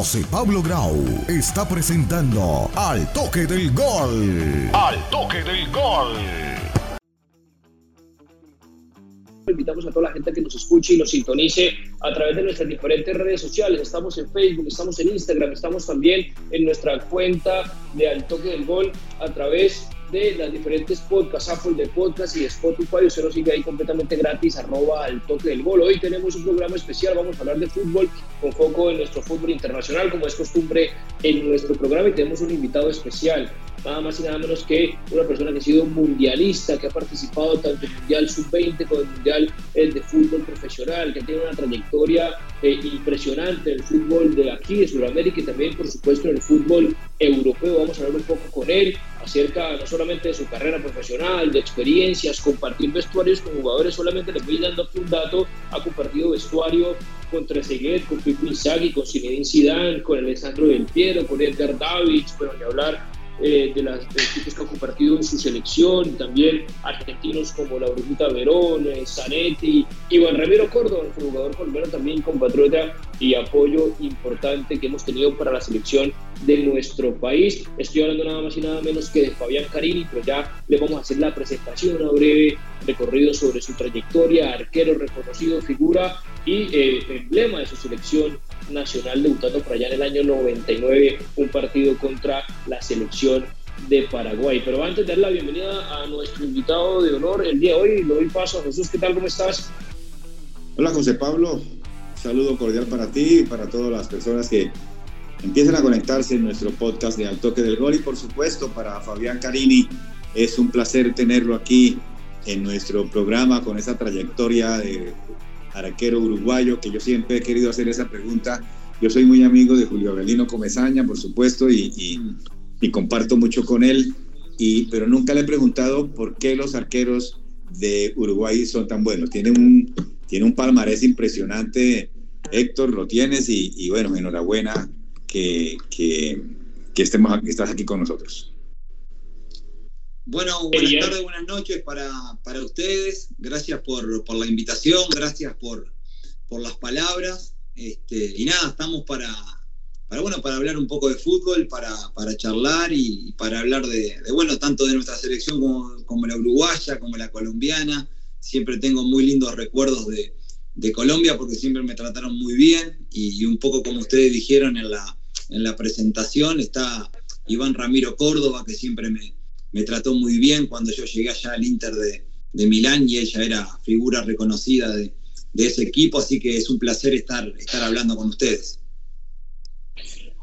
José Pablo Grau está presentando Al Toque del Gol. Al Toque del Gol. Invitamos a toda la gente que nos escuche y nos sintonice a través de nuestras diferentes redes sociales. Estamos en Facebook, estamos en Instagram, estamos también en nuestra cuenta de Al Toque del Gol a través de las diferentes podcasts, Apple de podcast y de Spotify. Usted nos sigue ahí completamente gratis, arroba al toque del gol. Hoy tenemos un programa especial, vamos a hablar de fútbol con foco en nuestro fútbol internacional, como es costumbre en nuestro programa, y tenemos un invitado especial, nada más y nada menos que una persona que ha sido mundialista, que ha participado tanto en el Mundial Sub-20 como en el Mundial de fútbol profesional, que tiene una trayectoria eh, impresionante en el fútbol de aquí, de Sudamérica y también, por supuesto, en el fútbol europeo. Vamos a hablar un poco con él acerca no solamente de su carrera profesional, de experiencias, compartir vestuarios con jugadores. Solamente les voy dando un dato, ha compartido vestuario con Trezeguet, con Pipo Inzaghi, con Zinedine Zidane, con Alessandro Del Piero, con Edgar Davids, bueno, ni hablar eh, de equipos que ha compartido en su selección, también argentinos como la Brujita Verón, eh, Zanetti, Iván Ramiro Córdoba, nuestro jugador colombiano también compatriota y apoyo importante que hemos tenido para la selección de nuestro país. Estoy hablando nada más y nada menos que de Fabián Carini, pero ya le vamos a hacer la presentación, una breve recorrido sobre su trayectoria, arquero reconocido, figura y eh, emblema de su selección nacional, debutando por allá en el año 99, un partido contra la selección de Paraguay. Pero antes de dar la bienvenida a nuestro invitado de honor el día de hoy, lo doy paso a Jesús. ¿Qué tal? ¿Cómo estás? Hola, José Pablo. saludo cordial para ti y para todas las personas que empiezan a conectarse en nuestro podcast de Al Toque del Gol. Y por supuesto, para Fabián Carini, es un placer tenerlo aquí en nuestro programa con esa trayectoria de arquero uruguayo, que yo siempre he querido hacer esa pregunta. Yo soy muy amigo de Julio Avelino Comezaña, por supuesto, y, y, comparto mucho con él, y, pero nunca le he preguntado por qué los arqueros de Uruguay son tan buenos. Tiene un, tiene un palmarés impresionante, Héctor, lo tienes, y, bueno, enhorabuena que, que, que, estemos, que estás aquí con nosotros. Bueno, buenas tardes, buenas noches para, para ustedes. Gracias por, por, la invitación, gracias por, por las palabras. Este, y nada, estamos para, para, bueno, para hablar un poco de fútbol, para, para charlar y, para hablar de, bueno, tanto de nuestra selección como, como, la uruguaya, como la colombiana. Siempre tengo muy lindos recuerdos de, de Colombia porque siempre me trataron muy bien y, y, un poco como ustedes dijeron en la, en la presentación está Iván Ramiro Córdoba que siempre me, me trató muy bien cuando yo llegué allá al Inter de, de Milán y ella era figura reconocida de, de, ese equipo, así que es un placer estar, estar hablando con ustedes.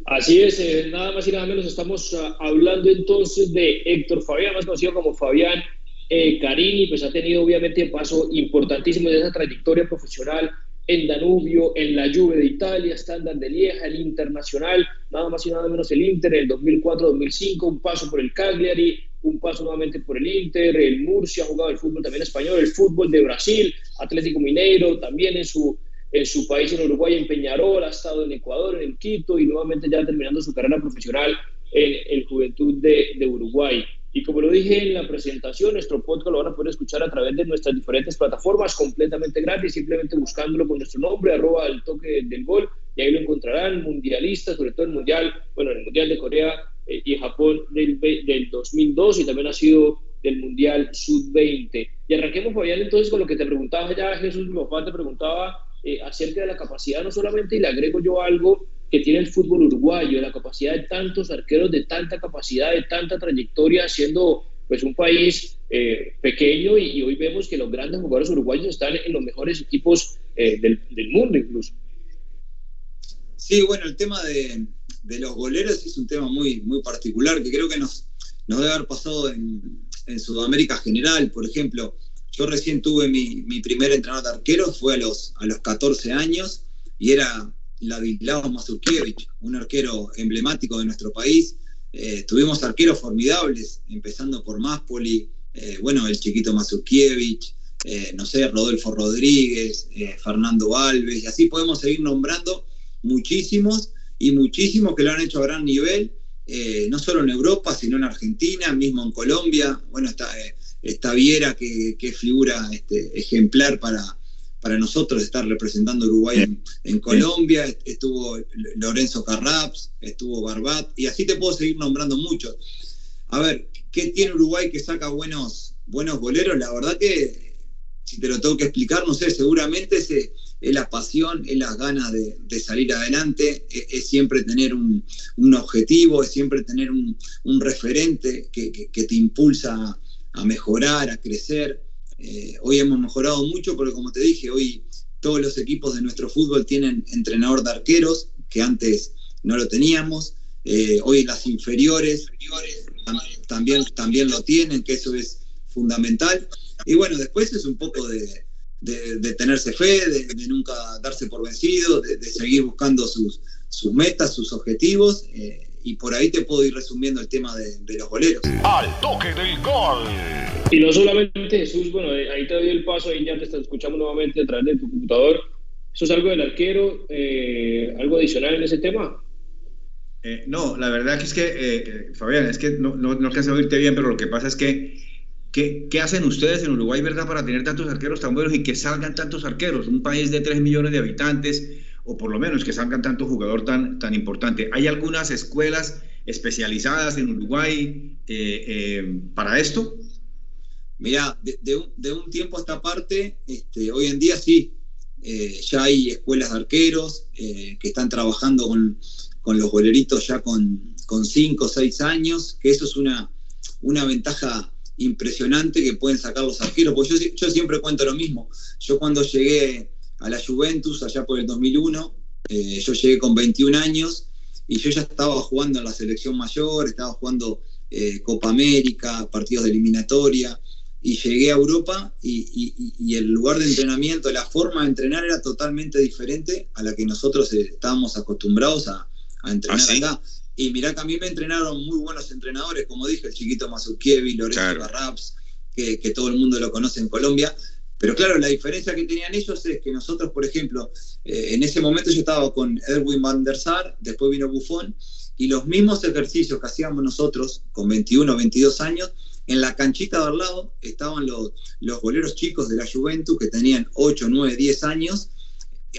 Así es, eh, nada más y nada menos estamos uh, hablando entonces de Héctor Fabián, más conocido como Fabián eh, Carini, pues ha tenido obviamente paso importantísimo de esa trayectoria profesional en Danubio, en la Juve de Italia, Standard de Lieja, el Internacional, nada más y nada menos el Inter, el 2004-2005, un paso por el Cagliari, un paso nuevamente por el Inter, el Murcia ha jugado el fútbol también español, el fútbol de Brasil, Atlético Mineiro, también en su, en su país, en Uruguay, en Peñarol, ha estado en Ecuador, en Quito y nuevamente ya terminando su carrera profesional en el Juventud de, de Uruguay. Y como lo dije en la presentación, nuestro podcast lo van a poder escuchar a través de nuestras diferentes plataformas completamente gratis, simplemente buscándolo con nuestro nombre, arroba el toque del gol, y ahí lo encontrarán, mundialistas, sobre todo el Mundial, bueno, el Mundial de Corea eh, y Japón del, del 2002 y también ha sido del Mundial Sub-20. Y arranquemos, Fabián, entonces con lo que te preguntaba ya Jesús, mi papá te preguntaba eh, acerca de la capacidad, no solamente, y le agrego yo algo, que tiene el fútbol uruguayo, la capacidad de tantos arqueros, de tanta capacidad, de tanta trayectoria, siendo pues un país eh, pequeño y, hoy vemos que los grandes jugadores uruguayos están en los mejores equipos eh, del, del, mundo incluso. Sí, bueno, el tema de, de, los goleros es un tema muy, muy particular que creo que nos, nos debe haber pasado en, en Sudamérica general. Por ejemplo, yo recién tuve mi, mi primer entrenador de arqueros, fue a los, a los 14 años y era Ladislao Mazurkiewicz, un arquero emblemático de nuestro país. Eh, tuvimos arqueros formidables, empezando por Máspoli, eh, bueno, el chiquito Mazurkiewicz, eh, no sé, Rodolfo Rodríguez, Fernando Alves, y así podemos seguir nombrando muchísimos y muchísimos que lo han hecho a gran nivel, no solo en Europa, sino en Argentina, mismo en Colombia. Bueno, está, está Viera, que, que figura este, ejemplar para, para nosotros estar representando a Uruguay en, Colombia, estuvo Lorenzo Carraps, estuvo Barbat, y así te puedo seguir nombrando muchos. A ver, ¿qué tiene Uruguay que saca buenos, buenos boleros? La verdad que, si te lo tengo que explicar, no sé, seguramente es, es la pasión, es las ganas de, salir adelante, es, siempre tener un, objetivo, es siempre tener un, referente que, te impulsa a mejorar, a crecer. Eh, hoy hemos mejorado mucho porque, como te dije, hoy todos los equipos de nuestro fútbol tienen entrenador de arqueros, que antes no lo teníamos. Eh, hoy las inferiores también, también lo tienen, que eso es fundamental. Y bueno, después es un poco de, tenerse fe, de, nunca darse por vencido, de, seguir buscando sus, sus metas, sus objetivos. Eh, y por ahí te puedo ir resumiendo el tema de, los goleros. Al toque del gol. Y no solamente Jesús, bueno, eh, ahí te doy el paso, ahí ya te escuchamos nuevamente a través de tu computador. ¿Eso es algo del arquero? Eh, ¿Algo adicional en ese tema? Eh, no, la verdad que es que, Fabián, es que no, no, no alcanza a oírte bien, pero lo que pasa es que, ¿qué, ¿qué hacen ustedes en Uruguay, verdad, para tener tantos arqueros tan buenos y que salgan tantos arqueros? Un país de 3 millones de habitantes, o por lo menos que salgan tanto jugador tan, tan importante. ¿Hay algunas escuelas especializadas en Uruguay eh, eh, para esto? Mira, de, un, tiempo a esta parte, este, hoy en día sí, eh, ya hay escuelas de arqueros que están trabajando con, los boleritos ya con, con cinco o seis años, que eso es una, una ventaja impresionante que pueden sacar los arqueros, porque yo siempre cuento lo mismo. Yo cuando llegué a la Juventus allá por el 2001. Eh, yo llegué con 21 años y yo ya estaba jugando en la selección mayor, estaba jugando eh, Copa América, partidos de eliminatoria, y llegué a Europa y, el lugar de entrenamiento, la forma de entrenar era totalmente diferente a la que nosotros eh, estábamos acostumbrados a, entrenar ¿Ah, acá. Y mirá que a mí me entrenaron muy buenos entrenadores, como dije, el chiquito Mazukievi, Lorenzo claro. que, que todo el mundo lo conoce en Colombia, pero claro, la diferencia que tenían ellos es que nosotros, por ejemplo, eh, en ese momento yo estaba con Edwin van der Sar, después vino Buffon, y los mismos ejercicios que hacíamos nosotros con 21 o 22 años, en la canchita de al lado estaban los, los boleros chicos de la Juventus que tenían 8, 9, 10 años,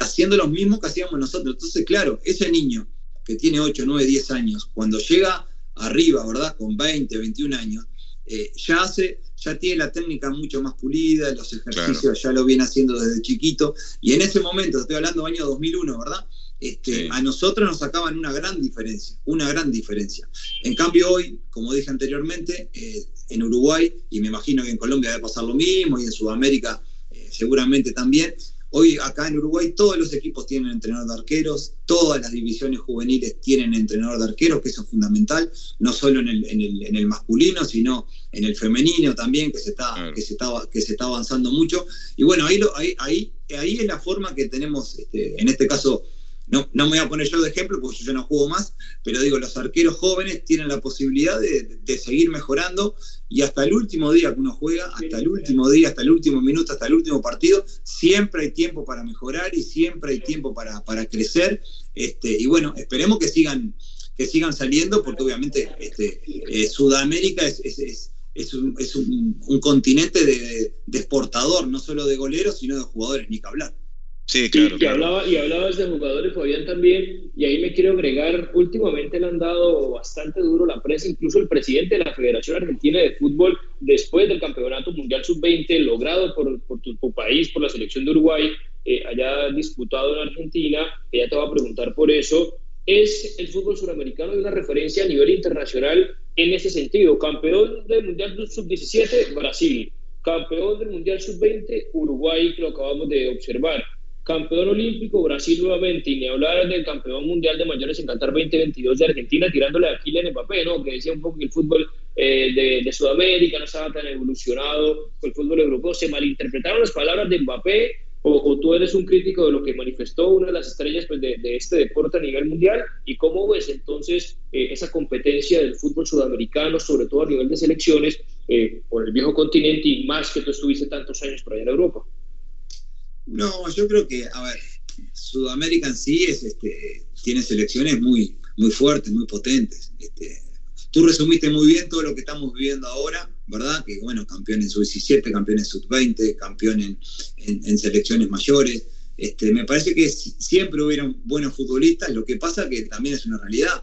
haciendo los mismos que hacíamos nosotros. Entonces, claro, ese niño que tiene 8, 9, 10 años, cuando llega arriba, ¿verdad? Con 20, 21 años, eh, ya hace ya tiene la técnica mucho más pulida, los ejercicios ya lo viene haciendo desde chiquito, y en ese momento, estoy hablando del año 2001, ¿verdad? Este, A nosotros nos sacaban una gran diferencia, una gran diferencia. En cambio hoy, como dije anteriormente, eh, en Uruguay, y me imagino que en Colombia debe pasar lo mismo, y en Sudamérica eh, seguramente también, Hoy acá en Uruguay todos los equipos tienen entrenador de arqueros, todas las divisiones juveniles tienen entrenador de arqueros, que eso es fundamental, no solo en el, masculino, sino en el femenino también, que se está, que se que se está avanzando mucho. Y bueno, ahí, ahí, ahí, ahí es la forma que tenemos, este, en este caso, no, no me voy a poner yo de ejemplo porque yo no juego más, pero digo, los arqueros jóvenes tienen la posibilidad de, seguir mejorando y hasta el último día que uno juega, hasta el último día, hasta el último minuto, hasta el último partido, siempre hay tiempo para mejorar y siempre hay tiempo para, para crecer. Este, y bueno, esperemos que sigan, que sigan saliendo porque obviamente este, eh, Sudamérica es, es, es un, un, continente de, de, exportador, no solo de goleros, sino de jugadores, ni que hablar. Sí, claro. Y, Hablaba, y hablabas de jugadores, Fabián, también, y ahí me quiero agregar, últimamente le han dado bastante duro la prensa, incluso el presidente de la Federación Argentina de Fútbol, después del Campeonato Mundial Sub-20, logrado por, por tu, país, por la selección de Uruguay, eh, allá disputado en Argentina, ella te va a preguntar por eso, ¿es el fútbol suramericano una referencia a nivel internacional en ese sentido? Campeón del Mundial Sub-17, Brasil. Campeón del Mundial Sub-20, Uruguay, que lo acabamos de observar campeón olímpico Brasil nuevamente, y ni hablar del campeón mundial de mayores en Qatar 2022 de Argentina, tirándole a Kylian Mbappé, ¿no? que decía un poco que el fútbol eh, de, Sudamérica no estaba tan evolucionado con el fútbol europeo, se malinterpretaron las palabras de Mbappé, o, tú eres un crítico de lo que manifestó una de las estrellas pues, de, este deporte a nivel mundial, y cómo ves entonces eh, esa competencia del fútbol sudamericano, sobre todo a nivel de selecciones, eh, por el viejo continente y más que tú estuviste tantos años por allá en Europa. No, yo creo que, a ver, Sudamérica en sí es, este, tiene selecciones muy, muy fuertes, muy potentes. Este, tú resumiste muy bien todo lo que estamos viviendo ahora, ¿verdad? Que bueno, campeón en sub-17, campeón en sub-20, campeón en, selecciones mayores. Este, me parece que siempre hubieron buenos futbolistas, lo que pasa que también es una realidad.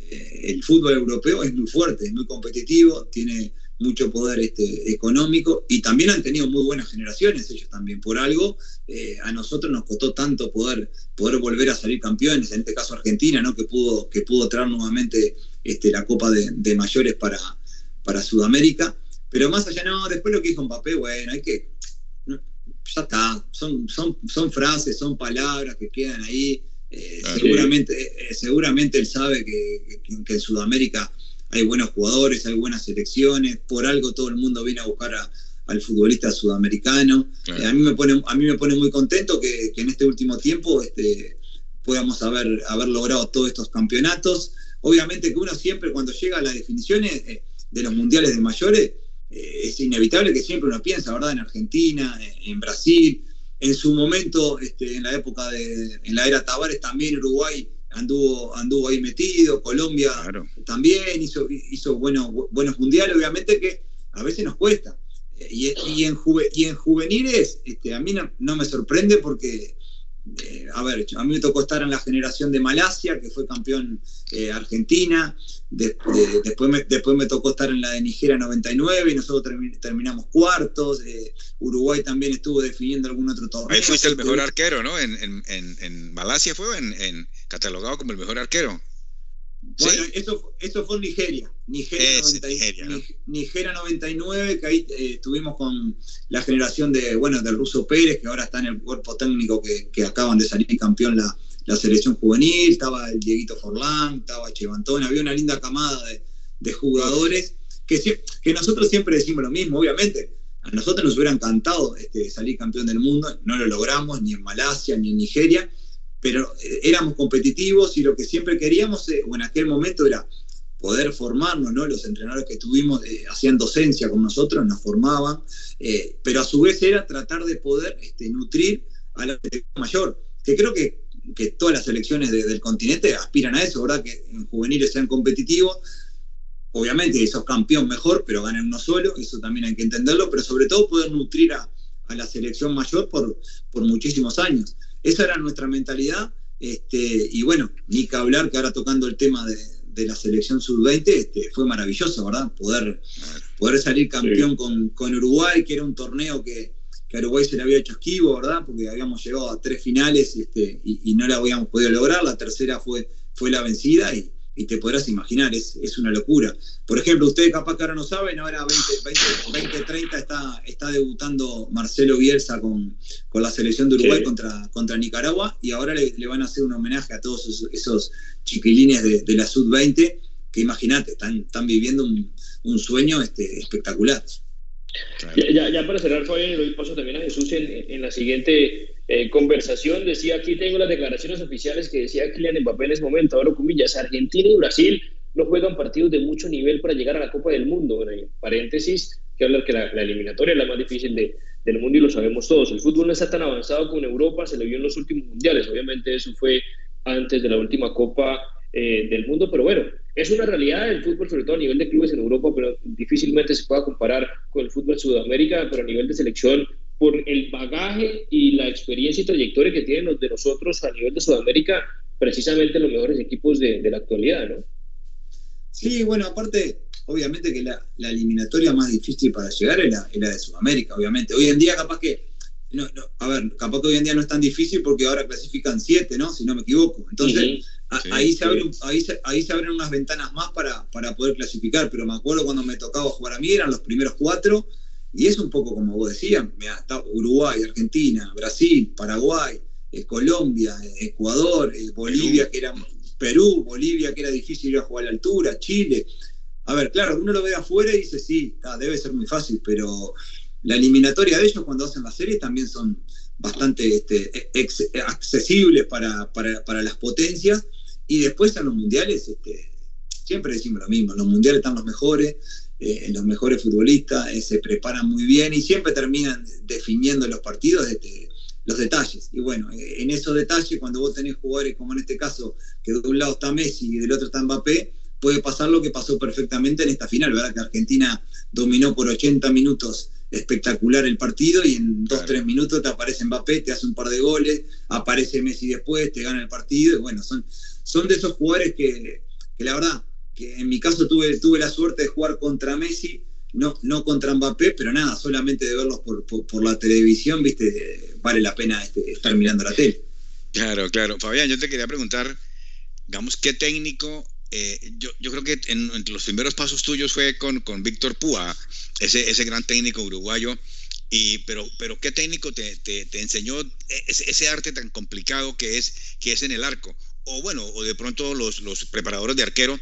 Eh, el fútbol europeo es muy fuerte, es muy competitivo, tiene mucho poder este, económico y también han tenido muy buenas generaciones ellos también. Por algo, eh, a nosotros nos costó tanto poder, poder volver a salir campeones, en este caso Argentina, ¿no? que, pudo, que pudo traer nuevamente este, la Copa de, Mayores para, para Sudamérica. Pero más allá, no, después lo que dijo Mbappé, bueno, hay que. ya está, son, son, son frases, son palabras que quedan ahí. Eh, seguramente, eh, seguramente él sabe que, que en Sudamérica hay buenos jugadores, hay buenas selecciones, por algo todo el mundo viene a buscar al futbolista sudamericano. Eh, a, mí me pone, a mí me pone muy contento que, en este último tiempo este, podamos haber, haber logrado todos estos campeonatos. Obviamente que uno siempre cuando llega a las definiciones eh, de los mundiales de mayores, eh, es inevitable que siempre uno piensa, ¿verdad? En Argentina, en, Brasil, en su momento, este, en la época de, en la era Tavares también Uruguay anduvo, anduvo ahí metido, Colombia también hizo, hizo buenos, buenos mundiales, obviamente que a veces nos cuesta. Y, y, en, y en juveniles, este, a mí no, me sorprende porque, eh, a ver, a mí me tocó estar en la generación de Malasia, que fue campeón eh, Argentina, después, me, después me tocó estar en la de Nigeria 99 y nosotros terminamos cuartos, eh, Uruguay también estuvo definiendo algún otro torneo. Ahí fuiste el mejor arquero, ¿no? En, en, en Malasia fue en catalogado como el mejor arquero. Bueno, eso, eso fue en Nigeria. Nigeria, Nigeria, 99, que ahí eh, estuvimos con la generación de, bueno, del ruso Pérez, que ahora está en el cuerpo técnico que, acaban de salir campeón la, la, selección juvenil, estaba el Dieguito Forlán, estaba Chevantón, había una linda camada de, jugadores que, nosotros siempre decimos lo mismo, obviamente. A nosotros nos hubiera encantado este, salir campeón del mundo, no lo logramos ni en Malasia ni en Nigeria, pero eh, éramos competitivos y lo que siempre queríamos, eh, en aquel momento era poder formarnos, ¿no? Los entrenadores que tuvimos eh, hacían docencia con nosotros, nos formaban, pero a su vez era tratar de poder este, nutrir a la mayor, que creo que, que todas las selecciones del continente aspiran a eso, ¿verdad? Que en juveniles sean competitivos. Obviamente, esos campeón mejor, pero ganen uno solo, eso también hay que entenderlo, pero sobre todo poder nutrir a, a la selección mayor por, por muchísimos años. Esa era nuestra mentalidad. Este, y bueno, ni que hablar que ahora tocando el tema de, la selección sub-20, este, fue maravilloso, ¿verdad? Poder, poder salir campeón con, Uruguay, que era un torneo que, a Uruguay se le había hecho esquivo, ¿verdad? Porque habíamos llegado a tres finales este, y, no la habíamos podido lograr. La tercera fue, fue la vencida y, y te podrás imaginar, es, es, una locura. Por ejemplo, ustedes capaz que ahora no saben, ahora 2030 está, está debutando Marcelo Bielsa con, con la selección de Uruguay contra, contra Nicaragua y ahora le, van a hacer un homenaje a todos esos, chiquilines de, la Sud-20 que imagínate, están, están viviendo un, sueño este, espectacular. Ya, ya, para cerrar, Fabián, y doy paso también a Jesús en, en la siguiente eh, conversación. Decía, aquí tengo las declaraciones oficiales que decía Kylian Mbappé en ese momento, ahora comillas, Argentina y Brasil no juegan partidos de mucho nivel para llegar a la Copa del Mundo. Bueno, paréntesis, que hablar que la, eliminatoria es la más difícil de, del mundo y lo sabemos todos. El fútbol no está tan avanzado como en Europa, se le vio en los últimos mundiales. Obviamente eso fue antes de la última Copa eh, del Mundo, pero bueno, es una realidad el fútbol, sobre todo a nivel de clubes en Europa, pero difícilmente se pueda comparar con el fútbol Sudamérica, pero a nivel de selección, por el bagaje y la experiencia y trayectoria que tienen los de nosotros a nivel de Sudamérica, precisamente los mejores equipos de, la actualidad, ¿no? Sí, bueno, aparte, obviamente que la, eliminatoria más difícil para llegar es la, de Sudamérica, obviamente. Hoy en día capaz que, a ver, capaz que hoy en día no es tan difícil porque ahora clasifican siete, ¿no? Si no me equivoco. Entonces, ahí, se abren, ahí, se, abren unas ventanas más para, para poder clasificar, pero me acuerdo cuando me tocaba jugar a mí, eran los primeros cuatro, y es un poco como vos decías, Uruguay, Argentina, Brasil, Paraguay, eh, Colombia, eh, Ecuador, eh, Bolivia, que era Perú, Bolivia, que era difícil ir a jugar a la altura, Chile. A ver, claro, uno lo ve afuera y dice, sí, debe ser muy fácil, pero la eliminatoria de ellos cuando hacen las series también son bastante este, accesibles para, para, las potencias y después en los mundiales, este, siempre decimos lo mismo, en los mundiales están los mejores, eh, los mejores futbolistas eh, se preparan muy bien y siempre terminan definiendo los partidos este, los detalles. Y bueno, en esos detalles, cuando vos tenés jugadores como en este caso, que de un lado está Messi y del otro está Mbappé, puede pasar lo que pasó perfectamente en esta final, ¿verdad? Que Argentina dominó por 80 minutos espectacular el partido y en 2-3 minutos te aparece Mbappé, te hace un par de goles, aparece Messi después, te gana el partido y bueno, son, son de esos jugadores que, que la verdad, que en mi caso tuve, tuve la suerte de jugar contra Messi, no, no contra Mbappé, pero nada, solamente de verlos por, por, la televisión, viste, vale la pena este, estar mirando la tele. Claro, claro. Fabián, yo te quería preguntar, digamos, ¿qué técnico eh, yo, yo, creo que en, los primeros pasos tuyos fue con, con Víctor Púa, ese, ese gran técnico uruguayo. Y, pero, pero ¿qué técnico te, te, enseñó ese, ese, arte tan complicado que es, que es en el arco? O bueno, o de pronto los, los preparadores de arquero,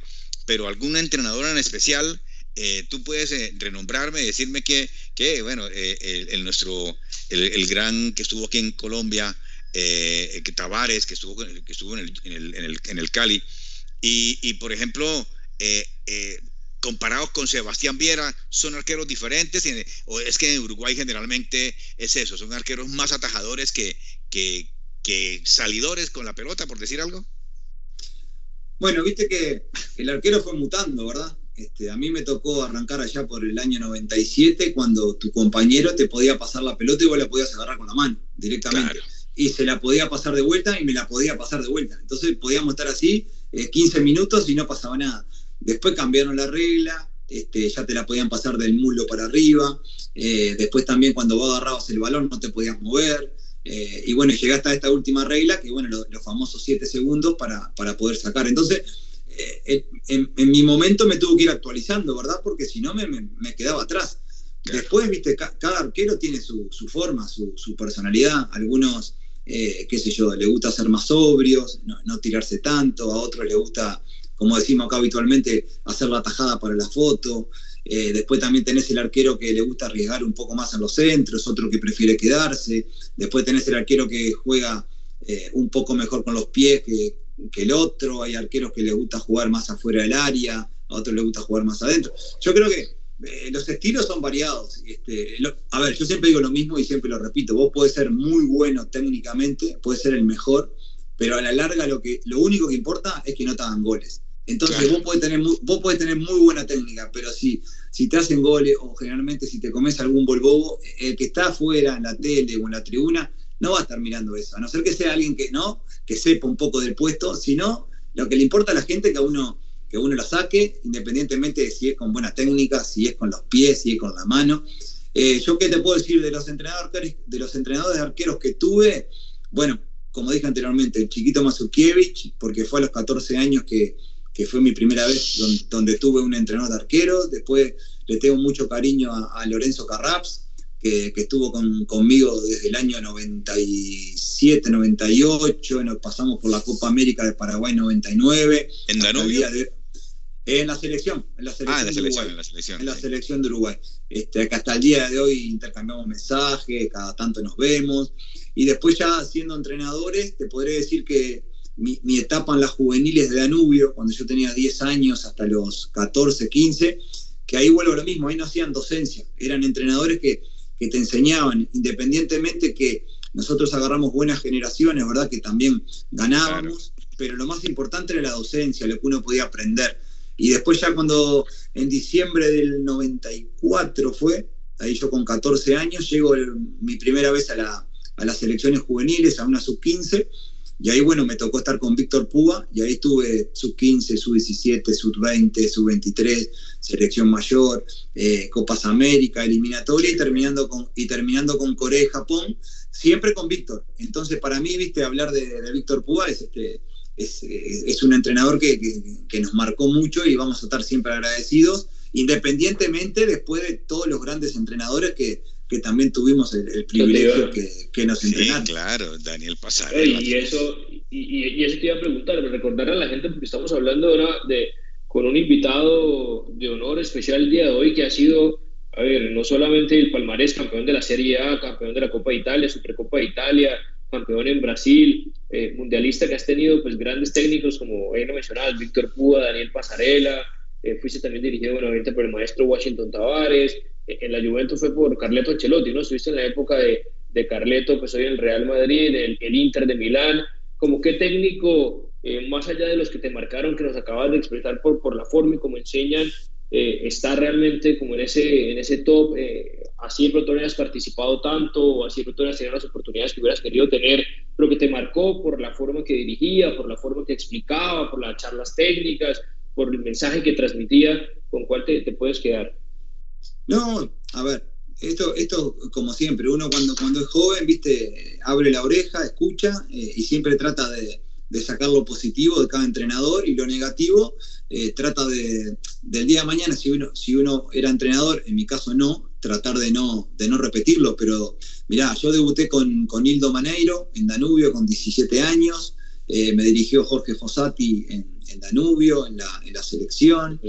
pero algún entrenador en especial, eh, tú puedes eh, renombrarme, decirme que, que bueno, el, nuestro, el, gran que estuvo aquí en Colombia, que Tavares, que estuvo, que estuvo en, el, en, en, en el Cali, y, por ejemplo, eh, eh, comparados con Sebastián Viera, ¿son arqueros diferentes? ¿O es que en Uruguay generalmente es eso? ¿Son arqueros más atajadores que, que, salidores con la pelota, por decir algo? Bueno, viste que el arquero fue mutando, ¿verdad? Este, a mí me tocó arrancar allá por el año 97 cuando tu compañero te podía pasar la pelota y vos la podías agarrar con la mano directamente. Y se la podía pasar de vuelta y me la podía pasar de vuelta. Entonces podíamos estar así 15 eh, minutos y no pasaba nada. Después cambiaron la regla, este, ya te la podían pasar del mulo para arriba. Eh, después también cuando vos agarrabas el balón no te podías mover. Eh, y bueno, llegaste a esta última regla, que bueno, los, famosos 7 segundos para, para, poder sacar. Entonces, en, mi momento me tuvo que ir actualizando, ¿verdad? Porque si no me, me, quedaba atrás. Después, viste, cada arquero tiene su, su forma, su, su, personalidad. Algunos eh, qué sé yo, le gusta ser más sobrios, no, tirarse tanto, a otros le gusta, como decimos acá habitualmente, hacer la tajada para la foto. Eh, después también tenés el arquero que le gusta arriesgar un poco más en los centros, otro que prefiere quedarse. Después tenés el arquero que juega eh, un poco mejor con los pies que, que el otro. Hay arqueros que le gusta jugar más afuera del área, a otros le gusta jugar más adentro. Yo creo que eh, los estilos son variados. Este, a ver, yo siempre digo lo mismo y siempre lo repito. Vos podés ser muy bueno técnicamente, puedes ser el mejor, pero a la larga lo, que, lo único que importa es que no te hagan goles. Entonces vos, podés tener, vos podés tener muy buena técnica, pero si, si te hacen goles o generalmente si te comes algún bobo, el que está afuera en la tele o en la tribuna no va a estar mirando eso, a no ser que sea alguien que no, que sepa un poco del puesto, sino lo que le importa a la gente es que a uno que uno la saque, independientemente de si es con buena técnica, si es con los pies, si es con la mano. Eh, yo qué te puedo decir de los entrenadores, de los entrenadores de arqueros que tuve, bueno, como dije anteriormente, el chiquito Mazukiewicz, porque fue a los 14 años que, fue mi primera vez donde, tuve un entrenador de arqueros. Después le tengo mucho cariño a, Lorenzo Carraps, que, estuvo conmigo desde el año 97, 98. Nos pasamos por la Copa América de Paraguay 99. ¿En Danubio? En la selección, en la selección, ah, en la selección, en la selección, en la selección de Uruguay. Este, que hasta el día de hoy intercambiamos mensajes, cada tanto nos vemos. Y después ya siendo entrenadores, te podré decir que mi, etapa en las juveniles de Danubio, cuando yo tenía 10 años hasta los 14, 15, que ahí vuelvo a lo mismo, ahí no hacían docencia, eran entrenadores que, que te enseñaban, independientemente que nosotros agarramos buenas generaciones, ¿verdad? Que también ganábamos, pero lo más importante era la docencia, lo que uno podía aprender. Y después ya cuando en diciembre del 94 fue, ahí yo con 14 años, llego mi primera vez a, la, a las selecciones juveniles, a una sub-15, y ahí bueno, me tocó estar con Víctor Púa, y ahí estuve sub-15, sub-17, sub-20, sub-23, selección mayor, eh, Copas América, eliminatoria, y terminando con, y terminando con Corea y Japón, siempre con Víctor. Entonces para mí, viste, hablar de, Víctor Púa es este es, un entrenador que, nos marcó mucho y vamos a estar siempre agradecidos, independientemente después de todos los grandes entrenadores que, también tuvimos el, privilegio que, nos entrenaron. Sí, claro, Daniel Pasar. y, eso, y, eso te iba a preguntar, recordar a la gente, porque estamos hablando de, con un invitado de honor especial el día de hoy que ha sido, a ver, no solamente el palmarés campeón de la Serie A, campeón de la Copa de Italia, Supercopa de Italia, campeón en Brasil, eh, mundialista que has tenido pues grandes técnicos como Eino mencionado, Víctor Púa, Daniel Pasarela, eh, fuiste también dirigido nuevamente por el maestro Washington Tavares, eh, en la Juventus fue por Carleto Ancelotti, ¿no? Estuviste en la época de, de Carleto, pues hoy en el Real Madrid, el, el Inter de Milán, como qué técnico eh, más allá de los que te marcaron, que nos acabas de expresar por, por la forma y cómo enseñan, eh, está realmente como en ese, en ese top, eh, así de pronto no hayas participado tanto, o así de pronto no hayas tenido las oportunidades que hubieras querido tener, pero que te marcó por la forma que dirigía, por la forma que explicaba, por las charlas técnicas, por el mensaje que transmitía, ¿con cuál te, te puedes quedar? No, a ver, esto, esto como siempre, uno cuando, cuando es joven, viste, abre la oreja, escucha y siempre trata de, de sacar lo positivo de cada entrenador y lo negativo eh, trata de, del día de mañana, si uno, si uno era entrenador, en mi caso no, tratar de no, de no repetirlo, pero mirá, yo debuté con, con Hildo Maneiro en Danubio con 17 años, eh, me dirigió Jorge Fossati en, Danubio, en la, en la selección.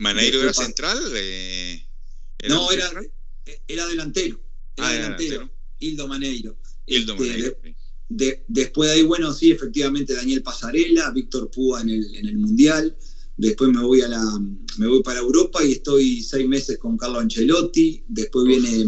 ¿Maneiro era central? No, Era, era delantero. Era ah, delantero. Hildo Maneiro. Hildo este, Maneiro después de ahí, bueno, sí, efectivamente Daniel Pasarela, Víctor Púa en el, en el Mundial. Después me voy, a la, me voy para Europa y estoy seis meses con Carlo Ancelotti. Después viene,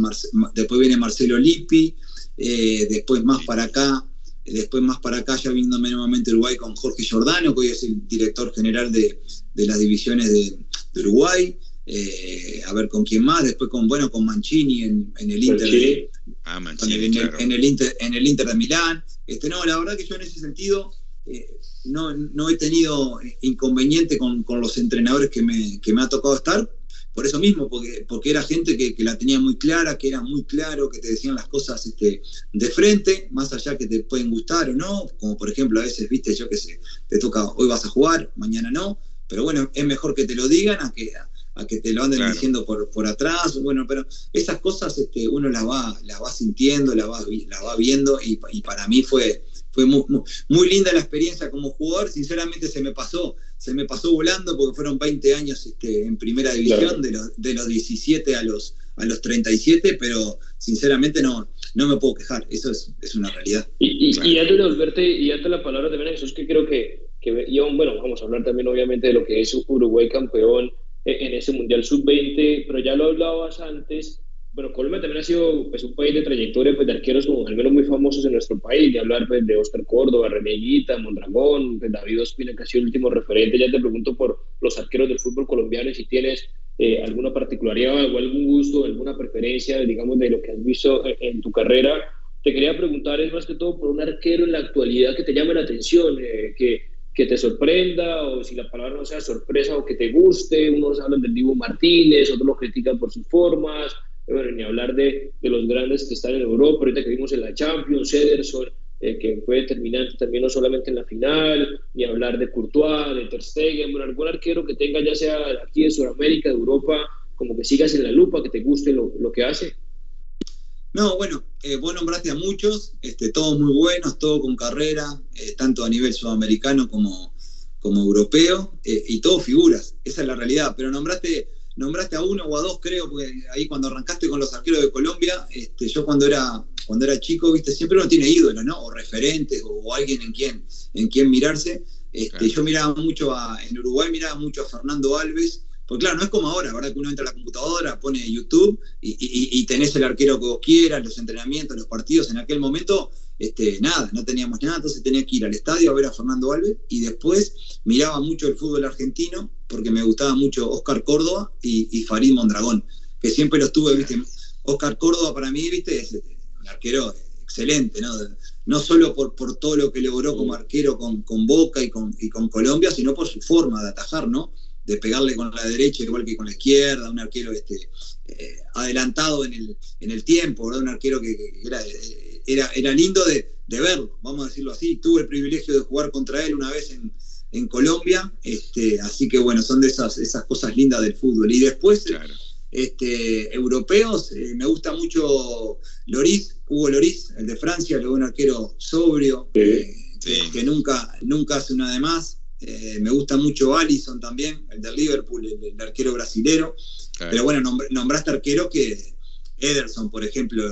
después viene Marcelo Lippi. Eh, después más para acá, después más para acá ya viéndome nuevamente Uruguay con Jorge Giordano, que hoy es el director general de, de las divisiones de, de Uruguay. Eh, a ver con quién más, después con bueno con Mancini en, el Inter de, ah, en, el, Inter, en el Inter de Milán. Este, no, la verdad que yo en ese sentido eh, no, no, he tenido inconveniente con, con los entrenadores que me, que me, ha tocado estar, por eso mismo, porque, porque era gente que, que, la tenía muy clara, que era muy claro, que te decían las cosas este, de frente, más allá que te pueden gustar o no, como por ejemplo a veces, viste, yo que sé, te toca, hoy vas a jugar, mañana no, pero bueno, es mejor que te lo digan a que a que te lo anden diciendo por, por atrás, bueno, pero esas cosas este, uno las va, las va sintiendo, las va, la va viendo y, para mí fue, fue muy, muy, linda la experiencia como jugador, sinceramente se me pasó, se me pasó volando porque fueron 20 años este, en primera división, de, los, de los 17 a los, a los 37, pero sinceramente no, no me puedo quejar, eso es, es una realidad. Y, y, y antes de volverte, y antes la palabra también Jesús, que creo que, que y bueno, vamos a hablar también obviamente de lo que es Uruguay campeón, en ese Mundial Sub-20, pero ya lo hablabas antes, bueno, Colombia también ha sido pues, un país de trayectoria pues, de arqueros como, al menos muy famosos en nuestro país, de hablar pues, de Oscar Córdoba, René Guita, Mondragón, pues, David Ospina, que ha sido el último referente. Ya te pregunto por los arqueros del fútbol colombiano si tienes eh, alguna particularidad o algún gusto, alguna preferencia, digamos, de lo que has visto en, tu carrera. Te quería preguntar, es más que todo por un arquero en la actualidad que te llame la atención, eh, que que te sorprenda, o si la palabra no sea sorpresa o que te guste. Unos hablan del Divo Martínez, otros lo critican por sus formas. Bueno, ni hablar de, de los grandes que están en Europa, ahorita que vimos en la Champions, Ederson, eh, que fue determinante también no solamente en la final, ni hablar de Courtois, de Ter Stegen, bueno, algún arquero que tenga ya sea aquí de Sudamérica, de Europa, como que sigas en la lupa, que te guste lo, lo que hace. No, bueno, eh, vos nombraste a muchos, este, todos muy buenos, todos con carrera, eh, tanto a nivel sudamericano como, como europeo, eh, y todos figuras, esa es la realidad, pero nombraste, nombraste a uno o a dos, creo, porque ahí cuando arrancaste con los arqueros de Colombia, este, yo cuando era, cuando era chico, viste, siempre uno tiene ídolos, ¿no? O referentes, o, alguien en quien, en quien mirarse. Este, Yo miraba mucho a, en Uruguay miraba mucho a Fernando Alves, porque claro, no es como ahora, ¿verdad? Que uno entra a la computadora, pone YouTube y, tenés el arquero que vos quieras, los entrenamientos, los partidos. En aquel momento, este, nada, no teníamos nada, entonces tenía que ir al estadio a ver a Fernando Alves y después miraba mucho el fútbol argentino porque me gustaba mucho Oscar Córdoba y, Farid Mondragón, que siempre los tuve, ¿viste? Oscar Córdoba para mí, ¿viste? Es un arquero excelente, ¿no? No solo por, por todo lo que logró como arquero con, con Boca y con, y con Colombia, sino por su forma de atajar, ¿no? De pegarle con la derecha igual que con la izquierda, un arquero este, eh, adelantado en el, en el tiempo, un arquero que, era, era, era, lindo de, verlo, vamos a decirlo así. Tuve el privilegio de jugar contra él una vez en, Colombia, este, así que bueno, son de esas, esas cosas lindas del fútbol. Y después, este, europeos, eh, me gusta mucho Loris, Hugo Loris, el de Francia, luego un arquero sobrio, eh, Que, nunca, nunca hace una de más. Eh, me gusta mucho Allison también, el del Liverpool, el, arquero brasilero. Pero bueno, nombraste arquero que Ederson, por ejemplo,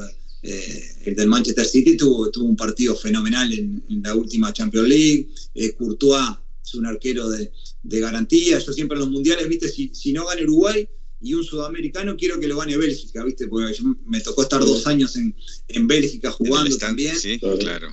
eh, el del Manchester City, tuvo, tuvo un partido fenomenal en, la última Champions League. Eh, Courtois es un arquero de, garantía. Yo siempre en los mundiales, viste, si, si no gana Uruguay, y un sudamericano quiero que lo gane Bélgica, ¿viste? Porque me tocó estar dos años en, en Bélgica jugando también. Sí, claro.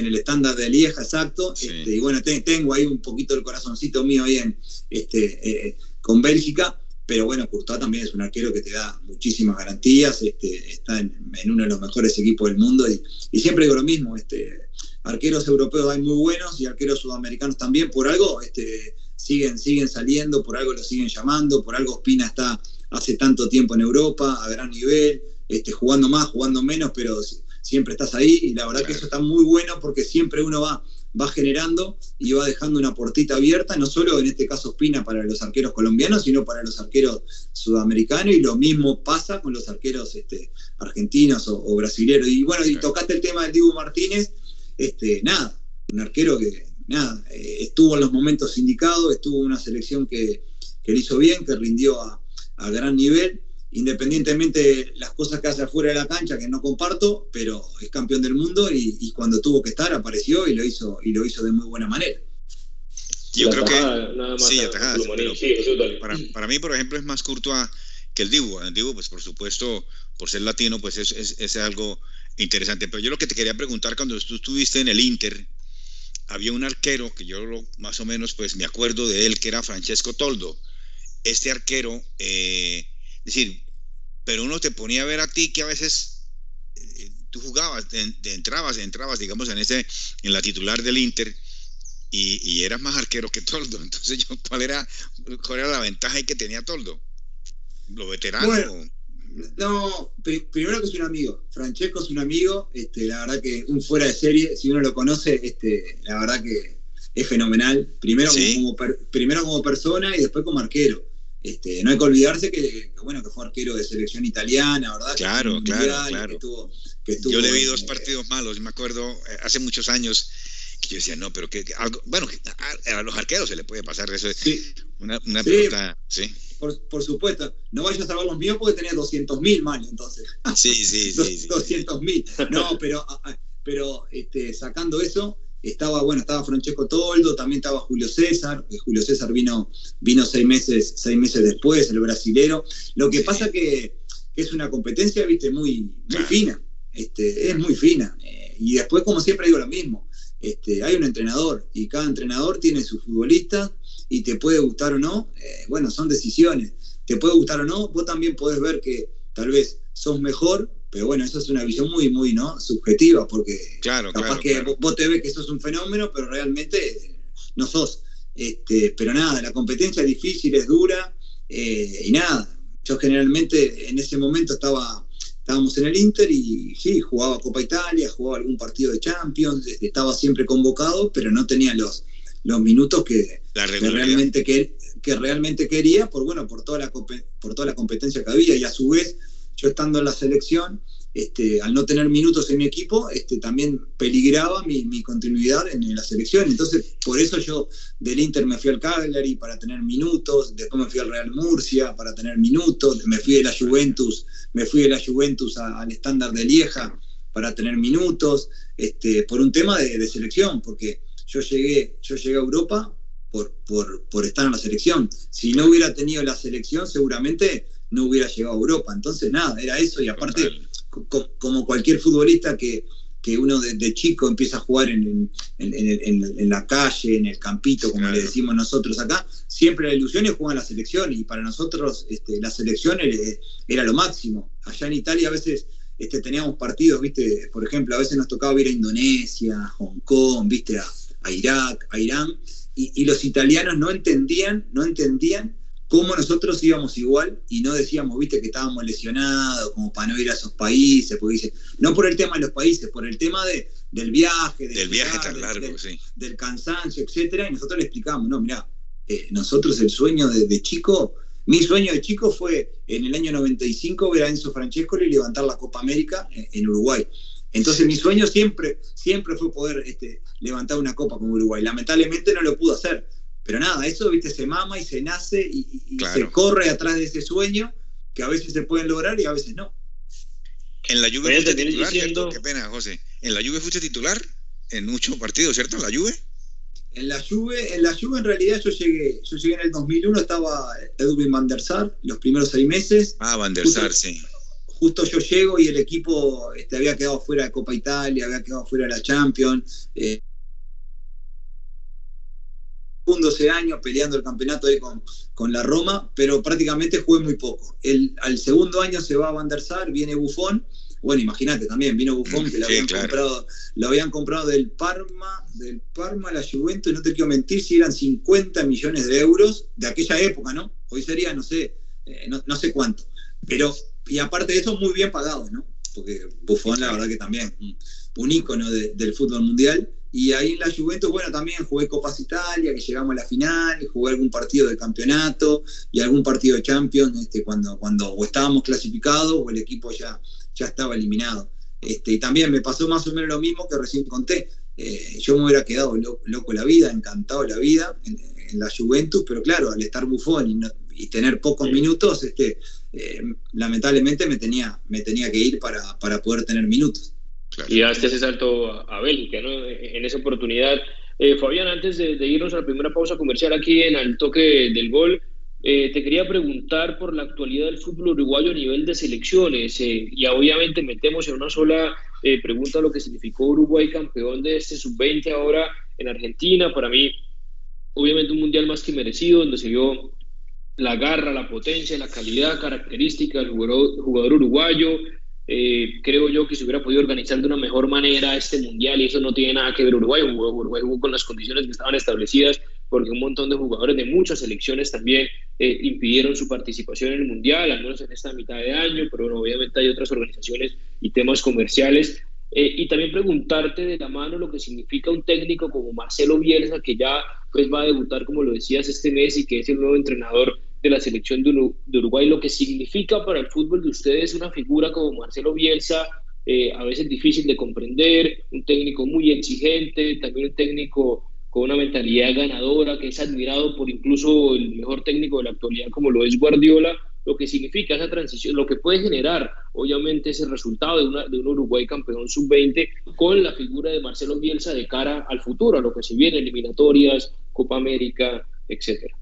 En el estándar de Lieja, exacto. Este, y bueno, tengo ahí un poquito el corazoncito mío ahí en, este, eh, con Bélgica, pero bueno, Courtois también es un arquero que te da muchísimas garantías, este, está en, uno de los mejores equipos del mundo y, y, siempre digo lo mismo, este, arqueros europeos hay muy buenos y arqueros sudamericanos también, por algo este, siguen, siguen saliendo, por algo lo siguen llamando, por algo Spina está hace tanto tiempo en Europa, a gran nivel, este, jugando más, jugando menos, pero siempre estás ahí y la verdad que eso está muy bueno porque siempre uno va va generando y va dejando una portita abierta, no solo en este caso Espina para los arqueros colombianos, sino para los arqueros sudamericanos, y lo mismo pasa con los arqueros este, argentinos o, brasileños. Y bueno, y tocaste el tema del Dibu Martínez, este, nada, un arquero que nada, eh, estuvo en los momentos indicados, estuvo en una selección que, que le hizo bien, que rindió a, a gran nivel independientemente de las cosas que hace afuera de la cancha, que no comparto, pero es campeón del mundo y, cuando tuvo que estar apareció y lo hizo, y lo hizo de muy buena manera. Yo creo que sí, para, para, mí, por ejemplo, es más Courtois que el Dibu. El Dibu, pues por supuesto, por ser latino, pues es, es, es algo interesante. Pero yo lo que te quería preguntar, cuando tú estuviste en el Inter, había un arquero que yo lo, más o menos pues me acuerdo de él, que era Francesco Toldo. Este arquero... Eh, es decir, pero uno te ponía a ver a ti que a veces eh, tú jugabas, entrabas, entrabas, digamos, en ese, en la titular del Inter, y, eras más arquero que Toldo. Entonces, yo, ¿cuál era, cuál era la ventaja que tenía Toldo? ¿Lo veterano? no, primero que es un amigo. Francesco es un amigo, este, la verdad que un fuera de serie, si uno lo conoce, este, la verdad que es fenomenal. Primero, como, primero como persona y después como arquero. Este, no hay que olvidarse que, bueno, que fue arquero de selección italiana, ¿verdad? Claro, claro, claro. yo le vi dos partidos malos, me acuerdo eh, hace muchos años que yo decía, no, pero que, algo, bueno, a, los arqueros se le puede pasar eso. Sí. Una, una pelota, sí. Por, supuesto, no vayas a salvar los míos porque tenés 200 mil mal, entonces. Sí, sí, sí. 200 mil. No, pero, pero este, sacando eso, estaba, bueno, estaba Francesco Toldo, también estaba Julio César, que Julio César vino, vino seis meses, seis meses después, el brasilero. Lo que pasa que, que, es una competencia, viste, muy, muy fina. Este, es muy fina. Eh, y después, como siempre digo lo mismo, este, hay un entrenador y cada entrenador tiene su futbolista y te puede gustar o no, eh, bueno, son decisiones. Te puede gustar o no, vos también podés ver que tal vez sos mejor pero bueno, eso es una visión muy, muy, ¿no? Subjetiva, porque claro, capaz que vos te ves que sos un fenómeno, pero realmente no sos. Este, pero nada, la competencia es difícil, es dura, eh, y nada. Yo generalmente en ese momento estaba, estábamos en el Inter y sí, jugaba Copa Italia, jugaba algún partido de Champions, este, estaba siempre convocado, pero no tenía los, los minutos que, realmente que, que realmente quería por bueno por toda la por toda la competencia que había y a su vez yo estando en la selección, este, al no tener minutos en mi equipo, este, también peligraba mi, continuidad en, la selección. Entonces, por eso yo del Inter me fui al Cagliari para tener minutos, después me fui al Real Murcia para tener minutos, me fui de la Juventus, me fui de la Juventus al estándar de Lieja para tener minutos, este, por un tema de, selección, porque yo llegué, yo llegué a Europa por, por estar en la selección. Si no hubiera tenido la selección, seguramente no hubiera llegado a Europa. Entonces, nada, era eso. Y aparte, como cualquier futbolista que, que uno de, chico empieza a jugar en, en, la calle, en el campito, como le decimos nosotros acá, siempre la ilusión es jugar en la selección. Y para nosotros este, la selección era, lo máximo. Allá en Italia a veces este, teníamos partidos, ¿viste? Por ejemplo, a veces nos tocaba ir a Indonesia, Hong Kong, ¿viste? A, Irak, a Irán. Y, y los italianos no entendían, no entendían cómo nosotros íbamos igual y no decíamos, viste, que estábamos lesionados, como para no ir a esos países, porque dice, no por el tema de los países, por el tema de, del viaje, del viaje tan largo, sí. del cansancio, etcétera, y nosotros le explicamos, no, mira, eh, nosotros el sueño de, chico, mi sueño de chico fue en el año 95 ver a Enzo Francesco y levantar la Copa América en, Uruguay. Entonces mi sueño siempre, siempre fue poder este, levantar una copa con Uruguay. Lamentablemente no lo pudo hacer pero nada, eso, viste, se mama y se nace y, se corre atrás de ese sueño que a veces se pueden lograr y a veces no. En la Juve fuiste titular, ¿cierto? Qué pena, José. En la Juve fuiste titular en muchos partidos, ¿cierto? En la Juve. En la Juve, en la Juve en realidad yo llegué, yo llegué en el 2001, estaba Edwin van der Sar, los primeros seis meses. Ah, van der Sar, sí. justo yo llego y el equipo este, había quedado fuera de Copa Italia, había quedado fuera de la Champions. Eh, 12 años peleando el campeonato ahí con, con, la Roma, pero prácticamente jugué muy poco. El, al segundo año se va a Van der Sar, viene Buffon. Bueno, imagínate también, vino Buffon que lo, habían comprado, lo habían comprado del Parma, del Parma a la Juventus, no te quiero mentir si eran 50 millones de euros de aquella época, ¿no? Hoy sería, no sé, eh, no, no, sé cuánto. Pero, y aparte de eso, muy bien pagado, ¿no? Porque Buffon, la verdad que también, un, ícono de, del fútbol mundial. Y ahí en la Juventus, bueno, también jugué Copas Italia, que llegamos a la final, jugué algún partido del campeonato y algún partido de Champions este, cuando, cuando o estábamos clasificados o el equipo ya, ya estaba eliminado. Este, y también me pasó más o menos lo mismo que recién conté. Eh, yo me hubiera quedado loco, la vida, encantado la vida en, en, la Juventus, pero claro, al estar bufón y, no, y tener pocos minutos, este, eh, lamentablemente me tenía, me tenía que ir para, para poder tener minutos. Claro. Y hasta ese salto a, a, Bélgica, ¿no? En esa oportunidad. Eh, Fabián, antes de, de, irnos a la primera pausa comercial aquí en el toque del gol, eh, te quería preguntar por la actualidad del fútbol uruguayo a nivel de selecciones. Eh, y obviamente metemos en una sola eh, pregunta lo que significó Uruguay campeón de este sub-20 ahora en Argentina. Para mí, obviamente un mundial más que merecido, donde se vio la garra, la potencia, la calidad característica del jugador, jugador uruguayo, eh, creo yo que se hubiera podido organizar de una mejor manera este mundial y eso no tiene nada que ver Uruguay. Uruguay jugó con las condiciones que estaban establecidas porque un montón de jugadores de muchas selecciones también eh, impidieron su participación en el mundial, al menos en esta mitad de año, pero bueno, obviamente hay otras organizaciones y temas comerciales. Eh, y también preguntarte de la mano lo que significa un técnico como Marcelo Bielsa, que ya pues va a debutar, como lo decías, este mes y que es el nuevo entrenador de la selección de Uruguay, lo que significa para el fútbol de ustedes una figura como Marcelo Bielsa, eh, a veces difícil de comprender, un técnico muy exigente, también un técnico con una mentalidad ganadora, que es admirado por incluso el mejor técnico de la actualidad como lo es Guardiola, lo que significa esa transición, lo que puede generar obviamente ese resultado de, una, de un Uruguay campeón sub-20 con la figura de Marcelo Bielsa de cara al futuro, a lo que se viene, eliminatorias, Copa América, etcétera.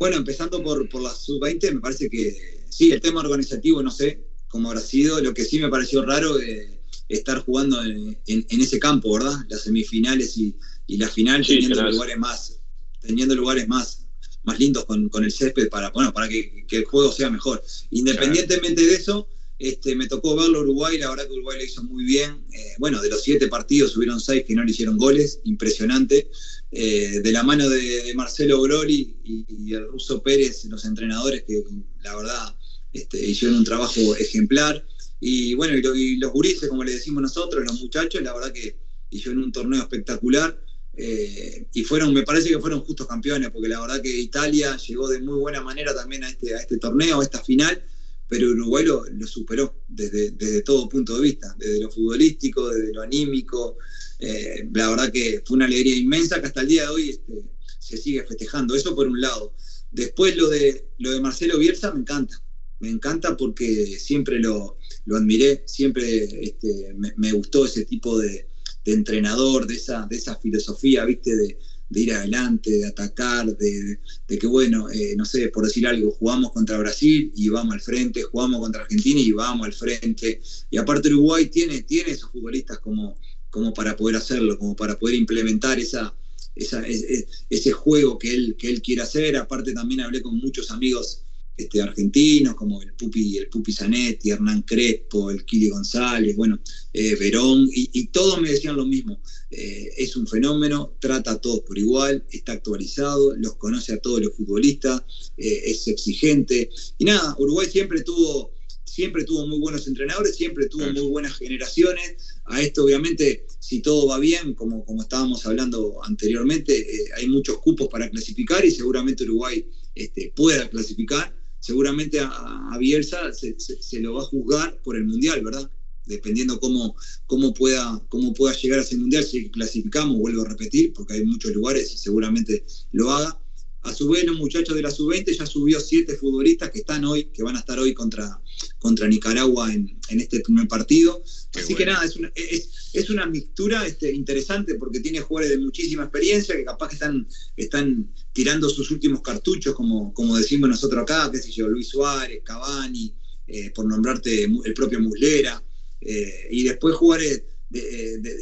Bueno, empezando por, por la sub-20, me parece que sí, el tema organizativo no sé cómo habrá sido. Lo que sí me pareció raro eh, estar jugando en, en, en, ese campo, ¿verdad? Las semifinales y, y la final sí, teniendo claro. lugares más, teniendo lugares más, más lindos con, con, el césped para, bueno, para que, que, el juego sea mejor. Independientemente claro. de eso, este, me tocó verlo Uruguay, la verdad que Uruguay lo hizo muy bien. Eh, bueno, de los siete partidos hubieron seis que no le hicieron goles, impresionante. Eh, de la mano de, Marcelo Broli y, el ruso Pérez, los entrenadores que la verdad este, hicieron un trabajo ejemplar. Y bueno, y, lo, y, los gurises, como le decimos nosotros, los muchachos, la verdad que hicieron un torneo espectacular. Eh, y fueron, me parece que fueron justos campeones, porque la verdad que Italia llegó de muy buena manera también a este, a este torneo, a esta final, pero Uruguay lo, superó desde, desde, todo punto de vista, desde lo futbolístico, desde lo anímico. Eh, la verdad que fue una alegría inmensa que hasta el día de hoy este, se sigue festejando. Eso por un lado. Después lo de, lo de Marcelo Bielsa me encanta. Me encanta porque siempre lo, lo admiré, siempre este, me, gustó ese tipo de, de, entrenador, de esa, de esa filosofía, ¿viste? De, de ir adelante, de atacar, de, de que, bueno, eh, no sé, por decir algo, jugamos contra Brasil y vamos al frente, jugamos contra Argentina y vamos al frente. Y aparte Uruguay tiene, tiene esos futbolistas como, como para poder hacerlo, como para poder implementar esa, esa, ese, ese juego que él, que él quiere hacer. Aparte también hablé con muchos amigos este, argentinos como el Pupi, el Pupi Zanetti, Hernán Crespo, el Kili González, bueno, eh, Verón, y, y, todos me decían lo mismo. Eh, es un fenómeno, trata a todos por igual, está actualizado, los conoce a todos los futbolistas, eh, es exigente. Y nada, Uruguay siempre tuvo, siempre tuvo muy buenos entrenadores, siempre tuvo muy buenas generaciones. A esto, obviamente, si todo va bien, como, como estábamos hablando anteriormente, hay muchos cupos para clasificar y seguramente Uruguay este, pueda clasificar seguramente a, a Bielsa se, se, se, lo va a juzgar por el Mundial, ¿verdad? Dependiendo cómo, cómo, pueda, cómo pueda llegar a ese Mundial, si clasificamos, vuelvo a repetir, porque hay muchos lugares y seguramente lo haga. A su vez, los muchachos de la sub-20 ya subió siete futbolistas que están hoy, que van a estar hoy contra, contra Nicaragua en, en este primer partido. Qué Así bueno. que nada, es una, es, es una mixtura este, interesante porque tiene jugadores de muchísima experiencia que capaz que están, están tirando sus últimos cartuchos, como, como decimos nosotros acá, qué sé yo, Luis Suárez, Cavani, eh, por nombrarte el propio Muslera, y después jugadores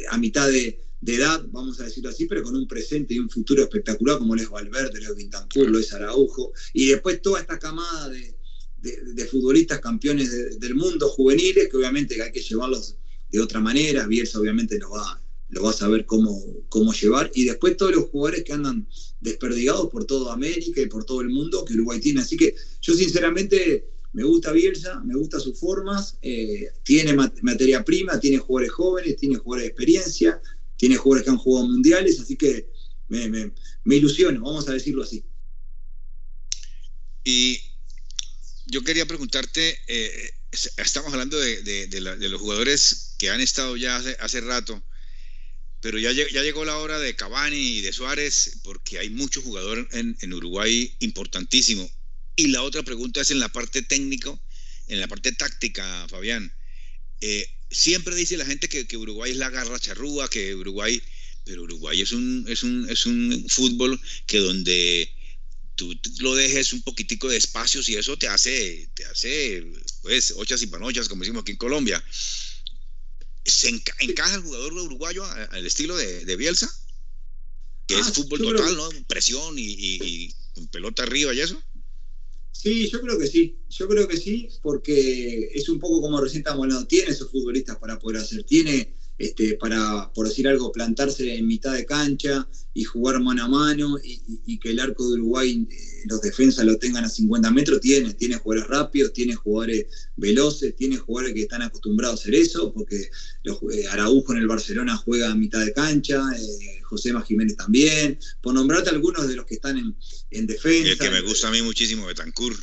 a mitad de, edad, vamos a decirlo así, pero con un presente y un futuro espectacular como lo es Valverde, lo es Vintancur, lo es Araujo, y después toda esta camada de, futbolistas campeones del mundo juveniles, que obviamente hay que llevarlos de otra manera, Bielsa obviamente lo va, lo va a saber cómo, cómo llevar, y después todos los jugadores que andan desperdigados por toda América y por todo el mundo que Uruguay tiene. Así que yo sinceramente me gusta Bielsa, me gusta sus formas, eh, tiene materia prima, tiene jugadores jóvenes, tiene jugadores de experiencia, tiene jugadores que han jugado mundiales, así que me, ilusiono, vamos a decirlo así. Y yo quería preguntarte, eh, estamos hablando de, los jugadores que han estado ya hace rato, pero ya, llegó la hora de Cavani y de Suárez, porque hay muchos jugadores en, Uruguay importantísimo. Y la otra pregunta es en la parte técnico, en la parte táctica, Fabián. Eh, siempre dice la gente que, Uruguay es la garra charrúa, que Uruguay, pero Uruguay es un, es un, es un fútbol que donde tú lo dejes un poquitico de espacios y eso te hace, te hace, pues, ochas y panochas, como decimos aquí en Colombia. ¿Se encaja el jugador uruguayo al estilo de, Bielsa? Que es ah, fútbol total, ¿no? Presión y, pelota arriba y eso. Sí, yo creo que sí. Yo creo que sí, porque es un poco como recién estamos hablando. Tiene esos futbolistas para poder hacer. Tiene este, para, por decir algo, plantarse en mitad de cancha y jugar mano a mano y, que el arco de Uruguay, eh, los defensas lo tengan a 50 metros, tiene, tiene jugadores rápidos, tiene jugadores veloces, tiene jugadores que están acostumbrados a hacer eso, porque los, eh, Araujo en el Barcelona juega a mitad de cancha, eh, José Jiménez también, por nombrarte algunos de los que están en, defensa. Y el que me gusta a mí muchísimo, Betancur.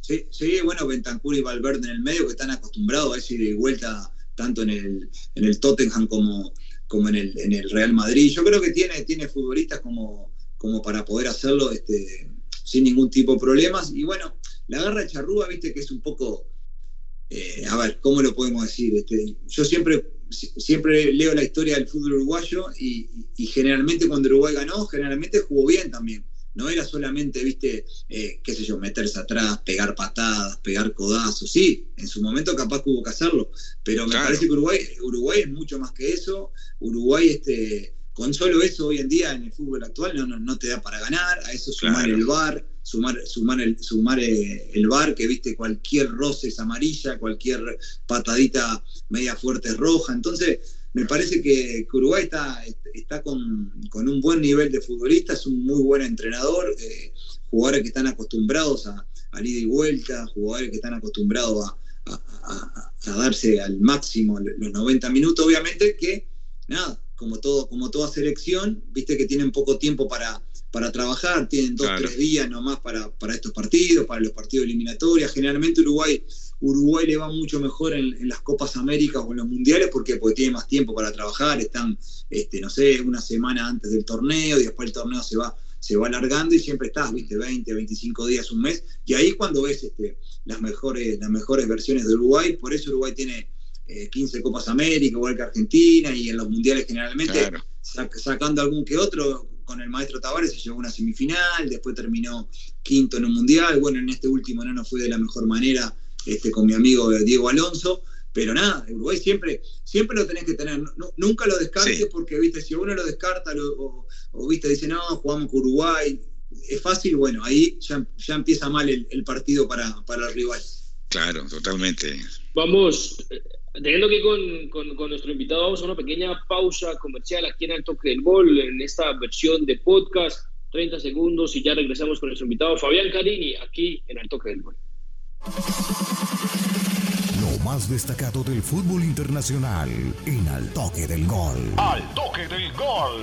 Sí, sí, bueno, Bentancur y Valverde en el medio que están acostumbrados a ese de vuelta tanto en el, en el Tottenham como, como en, el, en el Real Madrid. Yo creo que tiene, tiene futbolistas como, como para poder hacerlo este, sin ningún tipo de problemas. Y bueno, la garra de Charrúa, viste que es un poco, eh, a ver, ¿cómo lo podemos decir? Este, yo siempre, siempre leo la historia del fútbol uruguayo y, y, generalmente cuando Uruguay ganó, generalmente jugó bien también no era solamente, viste, eh, qué sé yo, meterse atrás, pegar patadas, pegar codazos, sí, en su momento capaz que hubo que hacerlo, pero me parece que Uruguay, Uruguay es mucho más que eso, Uruguay, este, con solo eso hoy en día en el fútbol actual no, no, te da para ganar, a eso sumar el VAR, sumar, sumar, el, sumar eh, el VAR, que viste cualquier roce es amarilla, cualquier patadita media fuerte es roja, entonces me parece que, Uruguay está, está con, un buen nivel de futbolista, es un muy buen entrenador, eh, jugadores que están acostumbrados a, a ida y vuelta, jugadores que están acostumbrados a, darse al máximo los 90 minutos, obviamente que, nada, como, todo, como toda selección, viste que tienen poco tiempo para, para trabajar, tienen dos, tres días nomás para, para estos partidos, para los partidos eliminatorios. Generalmente Uruguay Uruguay le va mucho mejor en, las Copas Américas o en los Mundiales porque, porque tiene más tiempo para trabajar, están, este, no sé, una semana antes del torneo y después el torneo se va, se va alargando y siempre estás, viste, 20, 25 días, un mes, y ahí cuando ves este, las, mejores, las mejores versiones de Uruguay, por eso Uruguay tiene 15 eh, Copas América, igual que Argentina, y en los Mundiales generalmente, sacando algún que otro, con el maestro Tavares se llevó una semifinal, después terminó quinto en un mundial, bueno, en este último no nos fue de la mejor manera este, con mi amigo Diego Alonso. Pero nada, Uruguay siempre, siempre lo tenés que tener. nunca lo descartes porque, viste, si uno lo descarta o, viste, dice, no, jugamos con Uruguay, es fácil, bueno, ahí ya, empieza mal el, partido para, para, el rival. Claro, totalmente. Vamos, teniendo que con, con, nuestro invitado, vamos a una pequeña pausa comercial aquí en el toque del gol, en esta versión de podcast, 30 segundos y ya regresamos con nuestro invitado Fabián Carini, aquí en el toque del gol. Lo más destacado del fútbol internacional en Al Toque del Gol. Al Toque del Gol.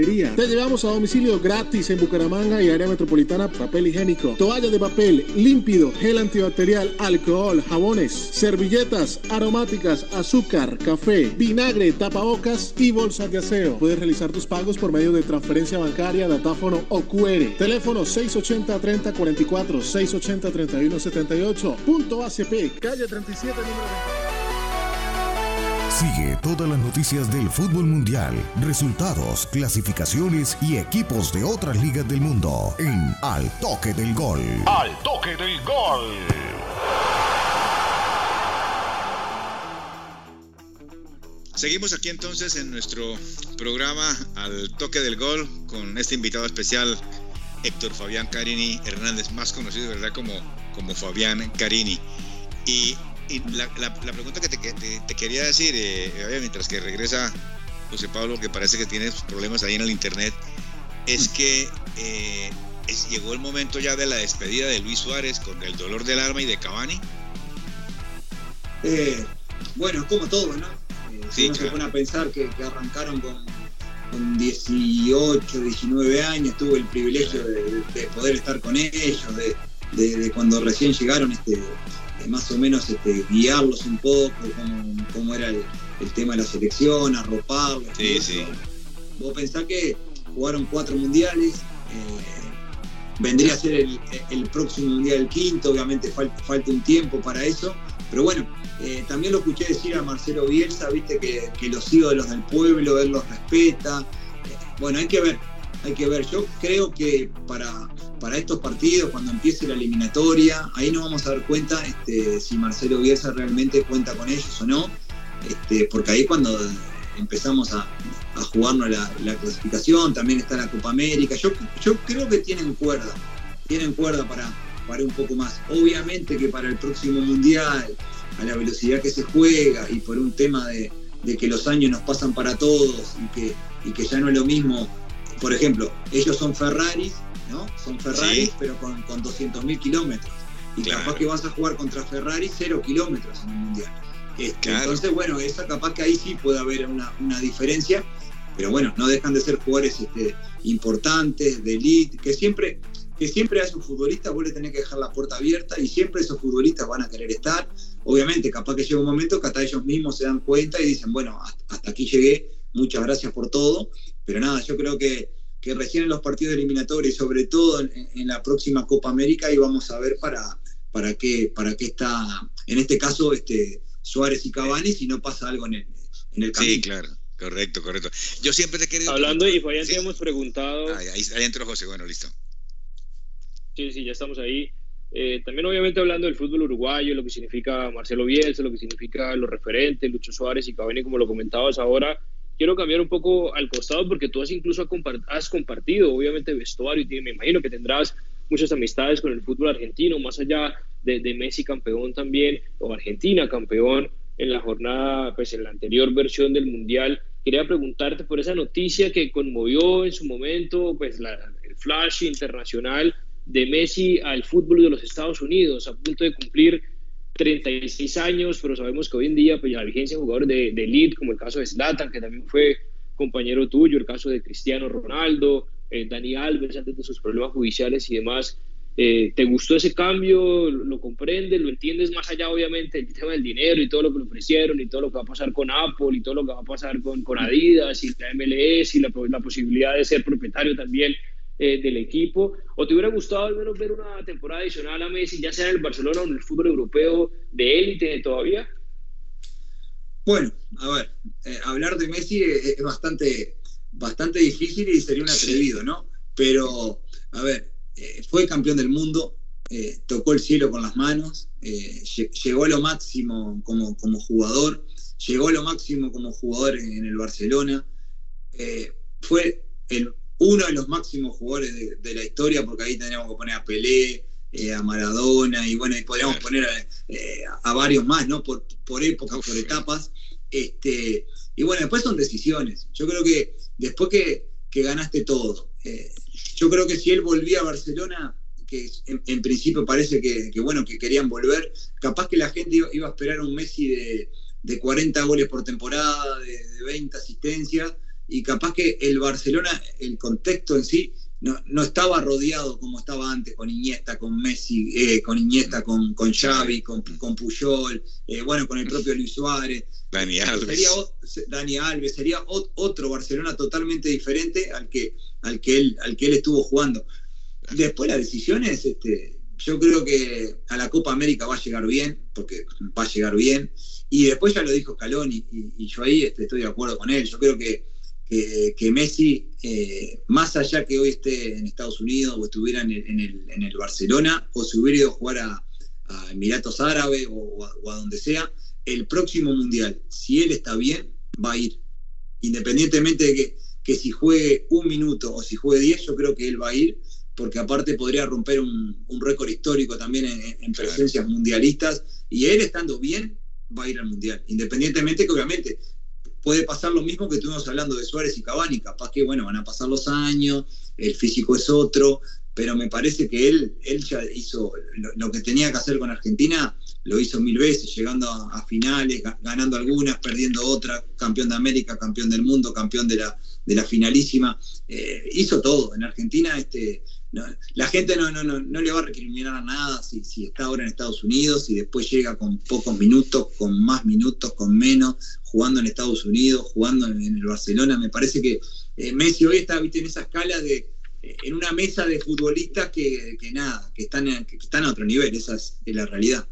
Te llevamos a domicilio gratis en Bucaramanga y área metropolitana papel higiénico, toalla de papel, límpido, gel antibacterial, alcohol, jabones, servilletas, aromáticas, azúcar, café, vinagre, tapabocas y bolsas de aseo. Puedes realizar tus pagos por medio de transferencia bancaria, datáfono o QR. Teléfono 680-3044, 680-3178, punto ACP, calle 37, número 20. Sigue todas las noticias del fútbol mundial, resultados, clasificaciones y equipos de otras ligas del mundo en Al Toque del Gol. Al Toque del Gol. Seguimos aquí entonces en nuestro programa Al Toque del Gol con este invitado especial, Héctor Fabián Carini Hernández, más conocido, ¿verdad? Como, como Fabián Carini. Y y la, pregunta que te, quería decir, eh, mientras que regresa José Pablo, que parece que tienes problemas ahí en el internet, es que eh, llegó el momento ya de la despedida de Luis Suárez con el dolor del alma y de Cavani. Eh, bueno, como todo, ¿no? si uno se pone a pensar que, arrancaron con, 18, 19 años, tuvo el privilegio de, poder estar con ellos, de, cuando recién llegaron este, más o menos este, guiarlos un poco, cómo, era el, tema de la selección, arroparlos. Sí, sí. Vos pensás que jugaron cuatro mundiales, eh, vendría a ser el, próximo mundial el quinto, obviamente falta, un tiempo para eso, pero bueno, eh, también lo escuché decir a Marcelo Bielsa, viste que, que los ídolos del pueblo, él los respeta. Eh, bueno, hay que ver, hay que ver. Yo creo que para, para estos partidos, cuando empiece la eliminatoria, ahí nos vamos a dar cuenta este, si Marcelo Bielsa realmente cuenta con ellos o no, este, porque ahí cuando empezamos a, jugarnos la, clasificación, también está la Copa América, yo, yo creo que tienen cuerda, tienen cuerda para, para un poco más. Obviamente que para el próximo Mundial, a la velocidad que se juega y por un tema de, que los años nos pasan para todos y que, y que ya no es lo mismo, por ejemplo, ellos son Ferraris son Ferrari, pero con, con 200.000 kilómetros. Y capaz que vas a jugar contra Ferrari cero kilómetros en el Mundial. Este, entonces, bueno, esa capaz que ahí sí puede haber una, diferencia, pero bueno, no dejan de ser jugadores este, importantes, de elite, que siempre, que siempre a esos futbolistas vos le tenés que dejar la puerta abierta y siempre esos futbolistas van a querer estar. Obviamente, capaz que llega un momento que hasta ellos mismos se dan cuenta y dicen, bueno, hasta aquí llegué, muchas gracias por todo, pero nada, yo creo que que recién en los partidos eliminatorios, sobre todo en, la próxima Copa América, y vamos a ver para, para, qué, para qué está, en este caso, este, Suárez y Cavani, si no pasa algo en el, en el camino. Sí, claro. Correcto, correcto. Yo siempre te he querido. Hablando, y ya te hemos preguntado. Ahí, ahí, entró José, bueno, listo. Sí, sí, ya estamos ahí. Eh, también, obviamente, hablando del fútbol uruguayo, lo que significa Marcelo Bielsa, lo que significa los referentes, Lucho Suárez y Cavani, como lo comentabas ahora quiero cambiar un poco al costado porque tú has incluso has compartido, obviamente, vestuario y me imagino que tendrás muchas amistades con el fútbol argentino, más allá de, Messi campeón también, o Argentina campeón en la jornada, pues en la anterior versión del Mundial. Quería preguntarte por esa noticia que conmovió en su momento, pues el flash internacional de Messi al fútbol de los Estados Unidos, a punto de cumplir 36 años, pero sabemos que hoy en día pues, la vigencia de jugadores de, de elite, como el caso de Zlatan, que también fue compañero tuyo, el caso de Cristiano Ronaldo, eh, Dani Alves antes de sus problemas judiciales y demás. Eh, ¿Te gustó ese cambio? ¿Lo comprendes? ¿Lo entiendes más allá, obviamente, del tema del dinero y todo lo que le ofrecieron y todo lo que va a pasar con Apple y todo lo que va a pasar con, con Adidas y la MLS y la, la posibilidad de ser propietario también eh, del equipo? ¿O te hubiera gustado al menos ver una temporada adicional a Messi, ya sea en el Barcelona o en el fútbol europeo de élite todavía? Bueno, a ver, eh, hablar de Messi es, bastante, bastante difícil y sería un atrevido, ¿no? Pero, a ver, eh, fue campeón del mundo, tocó el cielo con las manos, llegó a lo máximo como, como jugador, llegó a lo máximo como jugador en el Barcelona, fue el uno de los máximos jugadores de, la historia, porque ahí tendríamos que poner a Pelé, eh, a Maradona, y bueno, y podríamos poner eh, a, varios más, ¿no? Por, por épocas, por etapas. Este, y bueno, después son decisiones. Yo creo que después que, ganaste todo, eh, yo creo que si él volvía a Barcelona, que en, principio parece que, bueno, que querían volver, capaz que la gente iba, a esperar un Messi de, 40 goles por temporada, de, de 20 asistencias, y capaz que el Barcelona, el contexto en sí, no, no, estaba rodeado como estaba antes con Iniesta, con Messi, eh, con Iniesta, con, con Xavi, con, con Puyol, eh, bueno, con el propio Luis Suárez. Dani Alves. Sería, Dani Alves, sería otro Barcelona totalmente diferente al que, al que, él, al que él estuvo jugando. Después las decisiones, este, yo creo que a la Copa América va a llegar bien, porque va a llegar bien. Y después ya lo dijo Scaloni, y, yo ahí este, estoy de acuerdo con él. Yo creo que que, Messi, eh, más allá que hoy esté en Estados Unidos o estuviera en el, Barcelona, o se hubiera ido a jugar a, Emiratos Árabes o, a, donde sea, el próximo Mundial, si él está bien, va a ir. Independientemente de que, que si juegue un minuto o si juegue diez, yo creo que él va a ir, porque aparte podría romper un, récord histórico también en, presencias mundialistas, y él estando bien, va a ir al Mundial. Independientemente que obviamente puede pasar lo mismo que estuvimos hablando de Suárez y Cavani, capaz que, bueno, van a pasar los años, el físico es otro, pero me parece que él, ya hizo lo, que tenía que hacer con Argentina, lo hizo mil veces, llegando a, finales, ganando algunas, perdiendo otras, campeón de América, campeón del mundo, campeón de la, de la finalísima, eh, hizo todo. En Argentina este, la gente no, no, no, no le va a recriminar a nada si, si está ahora en Estados Unidos y después llega con pocos minutos, con más minutos, con menos, jugando en Estados Unidos, jugando en, el Barcelona. Me parece que eh, Messi hoy está en esa escala de eh, en una mesa de futbolistas que, nada, que están, que están a otro nivel, esa es, la realidad.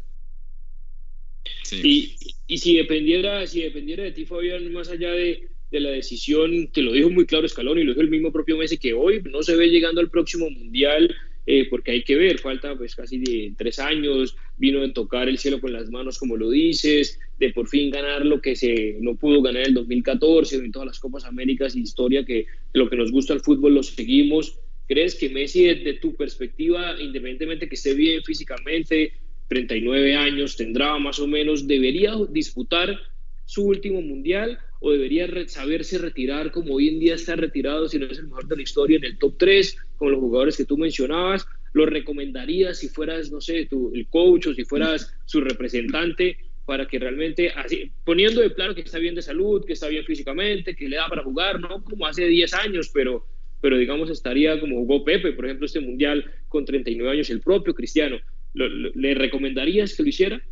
Y, y, si dependiera, si dependiera de ti, Fabián, más allá de, de la decisión, te lo dijo muy claro Scaloni, lo dijo el mismo propio Messi, que hoy no se ve llegando al próximo Mundial, eh, porque hay que ver, falta pues casi de tres años, vino de tocar el cielo con las manos, como lo dices, de por fin ganar lo que se no pudo ganar en el 2014, en todas las Copas Américas historia, que lo que nos gusta el fútbol lo seguimos. ¿Crees que Messi, desde tu perspectiva, independientemente que esté bien físicamente, 39 años, tendrá más o menos, debería disputar su último mundial o debería saberse retirar como hoy en día está retirado, si no es el mejor de la historia, en el top 3, con los jugadores que tú mencionabas? ¿Lo recomendarías si fueras, no sé, tu, el coach o si fueras su representante? para que realmente, poniendo de claro que está bien de salud, que está bien físicamente, que le da para jugar, no como hace 10 años, pero, pero digamos estaría como Hugo Pepe, por ejemplo, este mundial con 39 años, el propio Cristiano. ¿Le recomendarías que lo hiciera?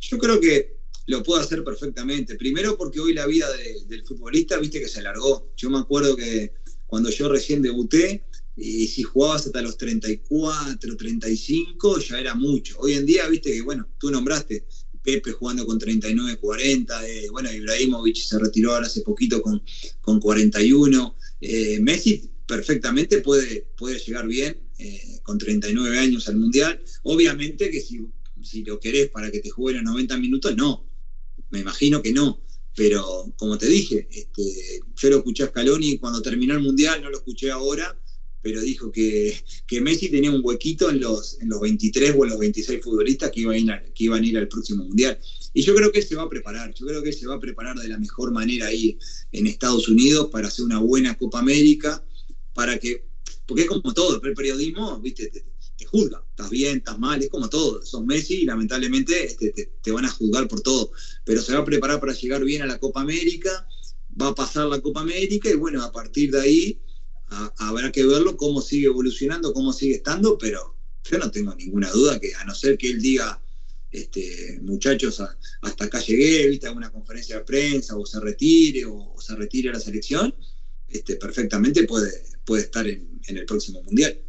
Yo creo que lo puedo hacer perfectamente. Primero porque hoy la vida del futbolista, viste que se alargó. Yo me acuerdo que cuando yo recién debuté, y si jugabas hasta los 34, 35, ya era mucho. Hoy en día, viste que, bueno, tú nombraste Pepe jugando con 39, 40, eh, bueno, Ibrahimovic se retiró ahora hace poquito con, con 41. Eh, Messi perfectamente puede, puede llegar bien eh, con 39 años al Mundial. Obviamente que si, si lo querés para que te juegue los 90 minutos, no me imagino que no. Pero como te dije, este, yo lo escuché a Scaloni cuando terminó el Mundial, no lo escuché ahora, pero dijo que, que Messi tenía un huequito en los, en los 23 o en los 26 futbolistas que iban, a ir que iban a ir al próximo Mundial. Y yo creo que él se va a preparar, yo creo que él se va a preparar de la mejor manera ahí en Estados Unidos para hacer una buena Copa América, para que, porque es como todo, el periodismo, viste, te juzga. Estás bien, estás mal, es como todo. Son Messi y lamentablemente este, te, van a juzgar por todo. Pero se va a preparar para llegar bien a la Copa América, va a pasar la Copa América y bueno, a partir de ahí habrá que verlo cómo sigue evolucionando, cómo sigue estando, pero yo no tengo ninguna duda que a no ser que él diga, este, muchachos, hasta acá llegué, viste alguna conferencia de prensa, o se retire, o, se retire a la selección, este, perfectamente puede, puede estar en el próximo mundial.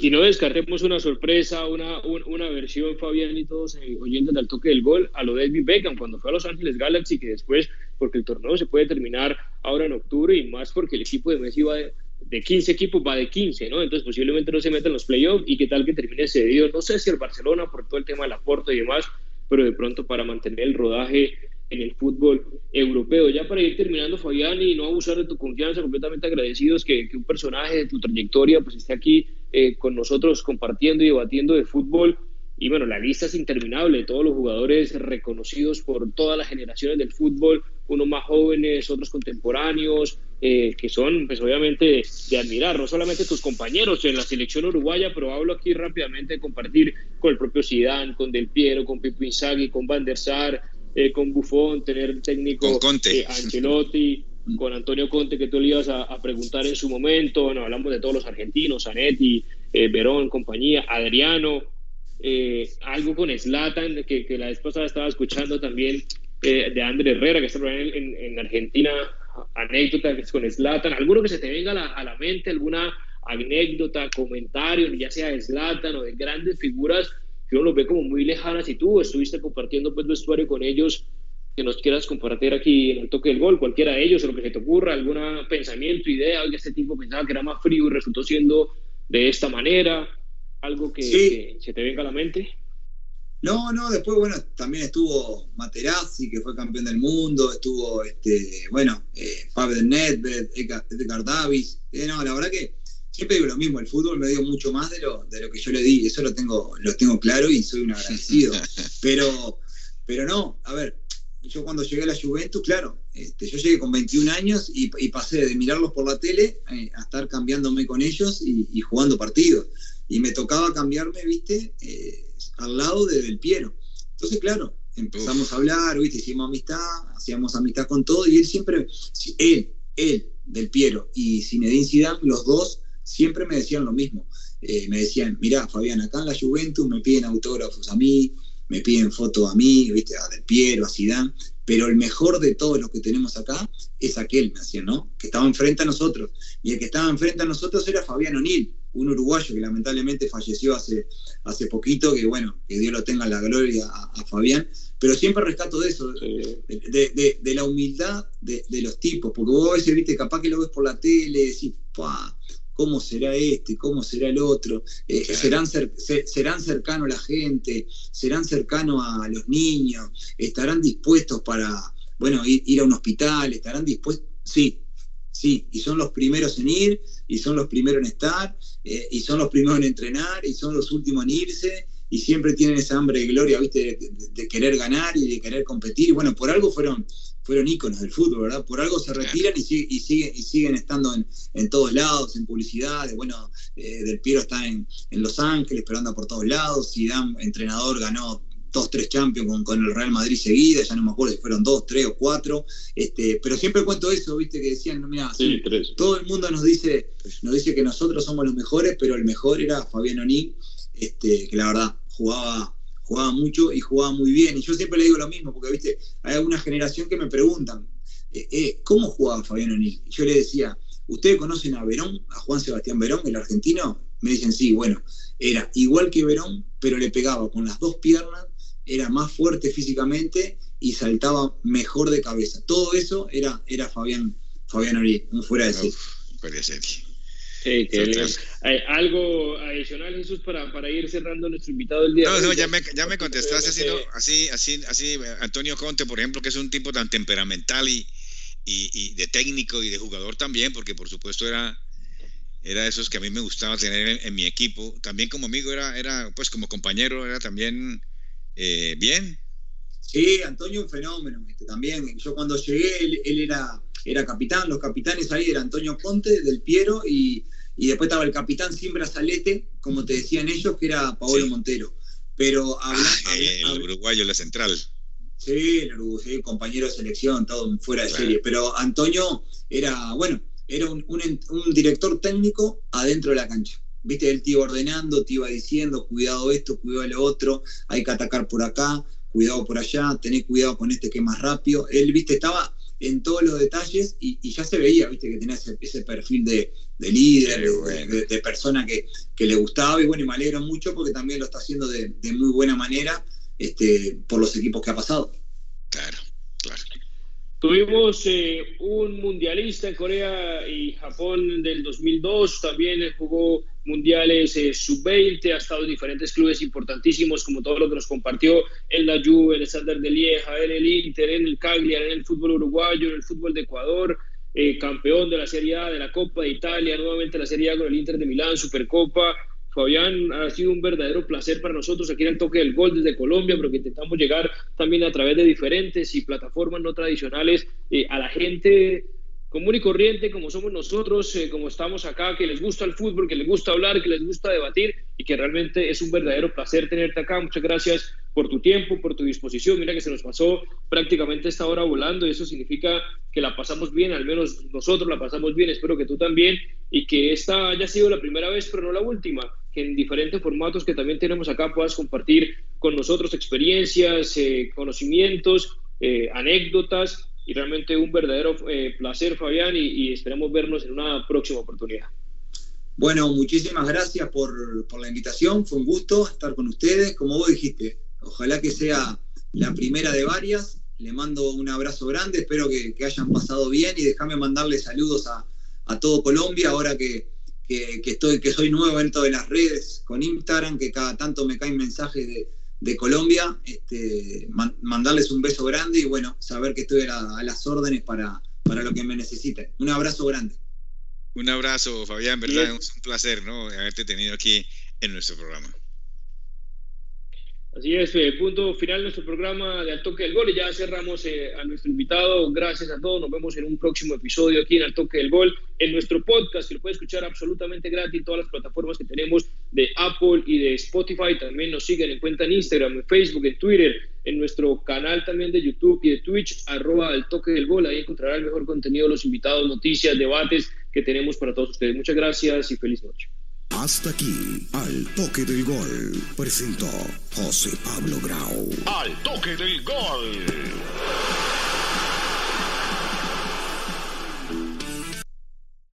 Y no descartemos una sorpresa, una, una versión, Fabián y todos eh, oyentes toque del gol, a lo de David Beckham cuando fue a Los Ángeles Galaxy, que después, porque el torneo se puede terminar ahora en octubre y más porque el equipo de Messi va de, 15 equipos, va de 15, ¿no? Entonces posiblemente no se meta en los playoffs y qué tal que termine cedido. No sé si el Barcelona por todo el tema del aporte y demás, pero de pronto para mantener el rodaje en el fútbol europeo. Ya para ir terminando, Fabián, y no abusar de tu confianza, completamente agradecidos que, que un personaje de tu trayectoria pues esté aquí eh, con nosotros compartiendo y debatiendo de fútbol. Y bueno, la lista es interminable de todos los jugadores reconocidos por todas las generaciones del fútbol, unos más jóvenes, otros contemporáneos, eh, que son pues obviamente de admirar, no solamente tus compañeros en la selección uruguaya, pero hablo aquí rápidamente de compartir con el propio Zidane, con Del Piero, con Pipo Inzaghi, con Van der Sar, eh, con Buffon, tener técnico eh, Ancelotti, con Antonio Conte, que tú le ibas a, preguntar en su momento. Hablamos de todos los argentinos, Zanetti, eh, Verón, compañía, Adriano, algo con Slatan, que, la vez pasada estaba escuchando también de André Herrera, que está en, en, Argentina, anécdota que es con Slatan, alguno que se te venga a la, a la mente, alguna anécdota, comentario, ya sea de Slatan o de grandes figuras que uno los ve como muy lejanas y tú estuviste compartiendo pues vestuario con ellos, que nos quieras compartir aquí en el toque del gol, cualquiera de ellos, o lo que se te ocurra, algún pensamiento, idea, que este tipo pensaba que era más frío y resultó siendo de esta manera, algo que, se te venga a la mente. No, no, después, bueno, también estuvo Materazzi, que fue campeón del mundo, estuvo, este, bueno, eh, Pavel Nedved, Edgar Davis. Eh, no, la verdad que siempre digo lo mismo, el fútbol me dio mucho más de lo, de lo que yo le di, eso lo tengo, lo tengo claro y soy un agradecido. pero, pero no, a ver, yo cuando llegué a la Juventus, claro, este, yo llegué con 21 años y, pasé de mirarlos por la tele eh, a estar cambiándome con ellos y, jugando partidos. Y me tocaba cambiarme, viste, eh, al lado de Del Piero. Entonces, claro, empezamos a hablar, viste, hicimos amistad, hacíamos amistad con todo y él siempre, él, él, Del Piero y Zinedine Zidane, los dos siempre me decían lo mismo. Eh, me decían, mirá, Fabián, acá en la Juventus me piden autógrafos a mí, me piden fotos a mí, ¿viste? a Del Piero, a Zidane, pero el mejor de todos los que tenemos acá es aquel, me decían, ¿no? Que estaba enfrente a nosotros. Y el que estaba enfrente a nosotros era Fabián O'Neill, un uruguayo que lamentablemente falleció hace, hace poquito, que bueno, que Dios lo tenga la gloria a, Fabián, pero siempre rescato de eso, de, la humildad de, los tipos, porque vos a veces, viste, capaz que lo ves por la tele, decís, ¡pah! Cómo será este, cómo será el otro, eh, serán, serán cercanos a la gente, serán cercanos a los niños, estarán dispuestos para, bueno, ir, a un hospital, estarán dispuestos, sí, sí, y son los primeros en ir, y son los primeros en estar, eh, y son los primeros en entrenar, y son los últimos en irse, y siempre tienen esa hambre de gloria, ¿viste? de querer ganar y de querer competir, y bueno, por algo fueron fueron íconos del fútbol, ¿verdad? Por algo se retiran y, y, siguen, y siguen estando en, en, todos lados, en publicidades. Bueno, eh, Del Piero está en, en, Los Ángeles, pero anda por todos lados. Zidane, entrenador, ganó dos, tres Champions con, con, el Real Madrid seguida, ya no me acuerdo si fueron dos, tres o cuatro. Este, pero siempre cuento eso, viste, que decían, mira, todo el mundo nos dice, nos dice que nosotros somos los mejores, pero el mejor era Fabián O'Neill, este, que la verdad jugaba jugaba mucho y jugaba muy bien. Y yo siempre le digo lo mismo, porque viste, hay una generación que me preguntan, eh, eh, ¿cómo jugaba Fabián O'Neill? Y yo le decía, ¿ustedes conocen a Verón, a Juan Sebastián Verón, el argentino? Me dicen, sí, bueno, era igual que Verón, pero le pegaba con las dos piernas, era más fuerte físicamente y saltaba mejor de cabeza. Todo eso era, era Fabián, Fabián O'Neill, no fuera de ser. Sí, ¿Hay algo adicional, Jesús, para, para, ir cerrando nuestro invitado del día? No, no, ya me, ya me contestaste así, así, así, así, Antonio Conte, por ejemplo, que es un tipo tan temperamental y, y, de técnico y de jugador también, porque por supuesto era, era de esos que a mí me gustaba tener en, mi equipo. También como amigo era, era pues como compañero, era también eh, bien. Sí, Antonio un fenómeno, este, también. Yo cuando llegué, él, él era era capitán, los capitanes ahí eran Antonio Conte, Del Piero y, después estaba el capitán sin brazalete, como te decían ellos, que era Paolo Montero. Pero ah, el uruguayo, la central. Sí, el uruguayo, compañero de selección, todo fuera de serie. Pero Antonio era, bueno, era un, director técnico adentro de la cancha. Viste, él te iba ordenando, te iba diciendo, cuidado esto, cuidado lo otro, hay que atacar por acá, cuidado por allá, tené cuidado con este que es más rápido. Él, viste, estaba en todos los detalles y, ya se veía, viste, que tenía ese, perfil de, líder, de, persona que, le gustaba y bueno, y me alegro mucho porque también lo está haciendo de, muy buena manera este, por los equipos que ha pasado. Claro, claro. Tuvimos eh, un mundialista en Corea y Japón del 2002, también jugó mundiales eh, sub-20, ha estado en diferentes clubes importantísimos, como todo lo que nos compartió en la Juve, en el Sander de Lieja, en el Inter, en el Cagliari, en el fútbol uruguayo, en el fútbol de Ecuador, eh, campeón de la Serie A, de la Copa de Italia, nuevamente la Serie A con el Inter de Milán, Supercopa. Fabián, ha sido un verdadero placer para nosotros aquí en el Toque del Gol desde Colombia, pero que intentamos llegar también a través de diferentes y plataformas no tradicionales eh, a la gente común y corriente como somos nosotros, eh, como estamos acá, que les gusta el fútbol, que les gusta hablar, que les gusta debatir y que realmente es un verdadero placer tenerte acá. Muchas gracias por tu tiempo, por tu disposición. Mira que se nos pasó prácticamente esta hora volando y eso significa que la pasamos bien, al menos nosotros la pasamos bien, espero que tú también y que esta haya sido la primera vez, pero no la última, que en diferentes formatos que también tenemos acá puedas compartir con nosotros experiencias, eh, conocimientos, eh, anécdotas y realmente un verdadero eh, placer, Fabián, y, y esperamos vernos en una próxima oportunidad. Bueno, muchísimas gracias por, la invitación, fue un gusto estar con ustedes. Como vos dijiste, ojalá que sea la primera de varias. Le mando un abrazo grande, espero que, hayan pasado bien y déjame mandarle saludos a, todo Colombia ahora que, estoy, que soy nuevo en de las redes con Instagram, que cada tanto me caen mensajes de, Colombia. Este, mandarles un beso grande y bueno, saber que estoy a, las órdenes para, para lo que me necesiten. Un abrazo grande. Un abrazo, Fabián, ¿verdad? Es un placer, ¿no? Haberte tenido aquí en nuestro programa. Así es, eh, punto final de nuestro programa de Al Toque del Gol y ya cerramos eh, a nuestro invitado. Gracias a todos, nos vemos en un próximo episodio aquí en Al Toque del Gol, en nuestro podcast que lo puede escuchar absolutamente gratis en todas las plataformas que tenemos de Apple y de Spotify. También nos siguen en cuenta en Instagram, en Facebook, en Twitter, en nuestro canal también de YouTube y de Twitch, arroba Al Toque del Gol. Ahí encontrará el mejor contenido, los invitados, noticias, debates que tenemos para todos ustedes. Muchas gracias y feliz noche. Hasta aquí, al toque del gol, presentó José Pablo Grau. Al toque del gol.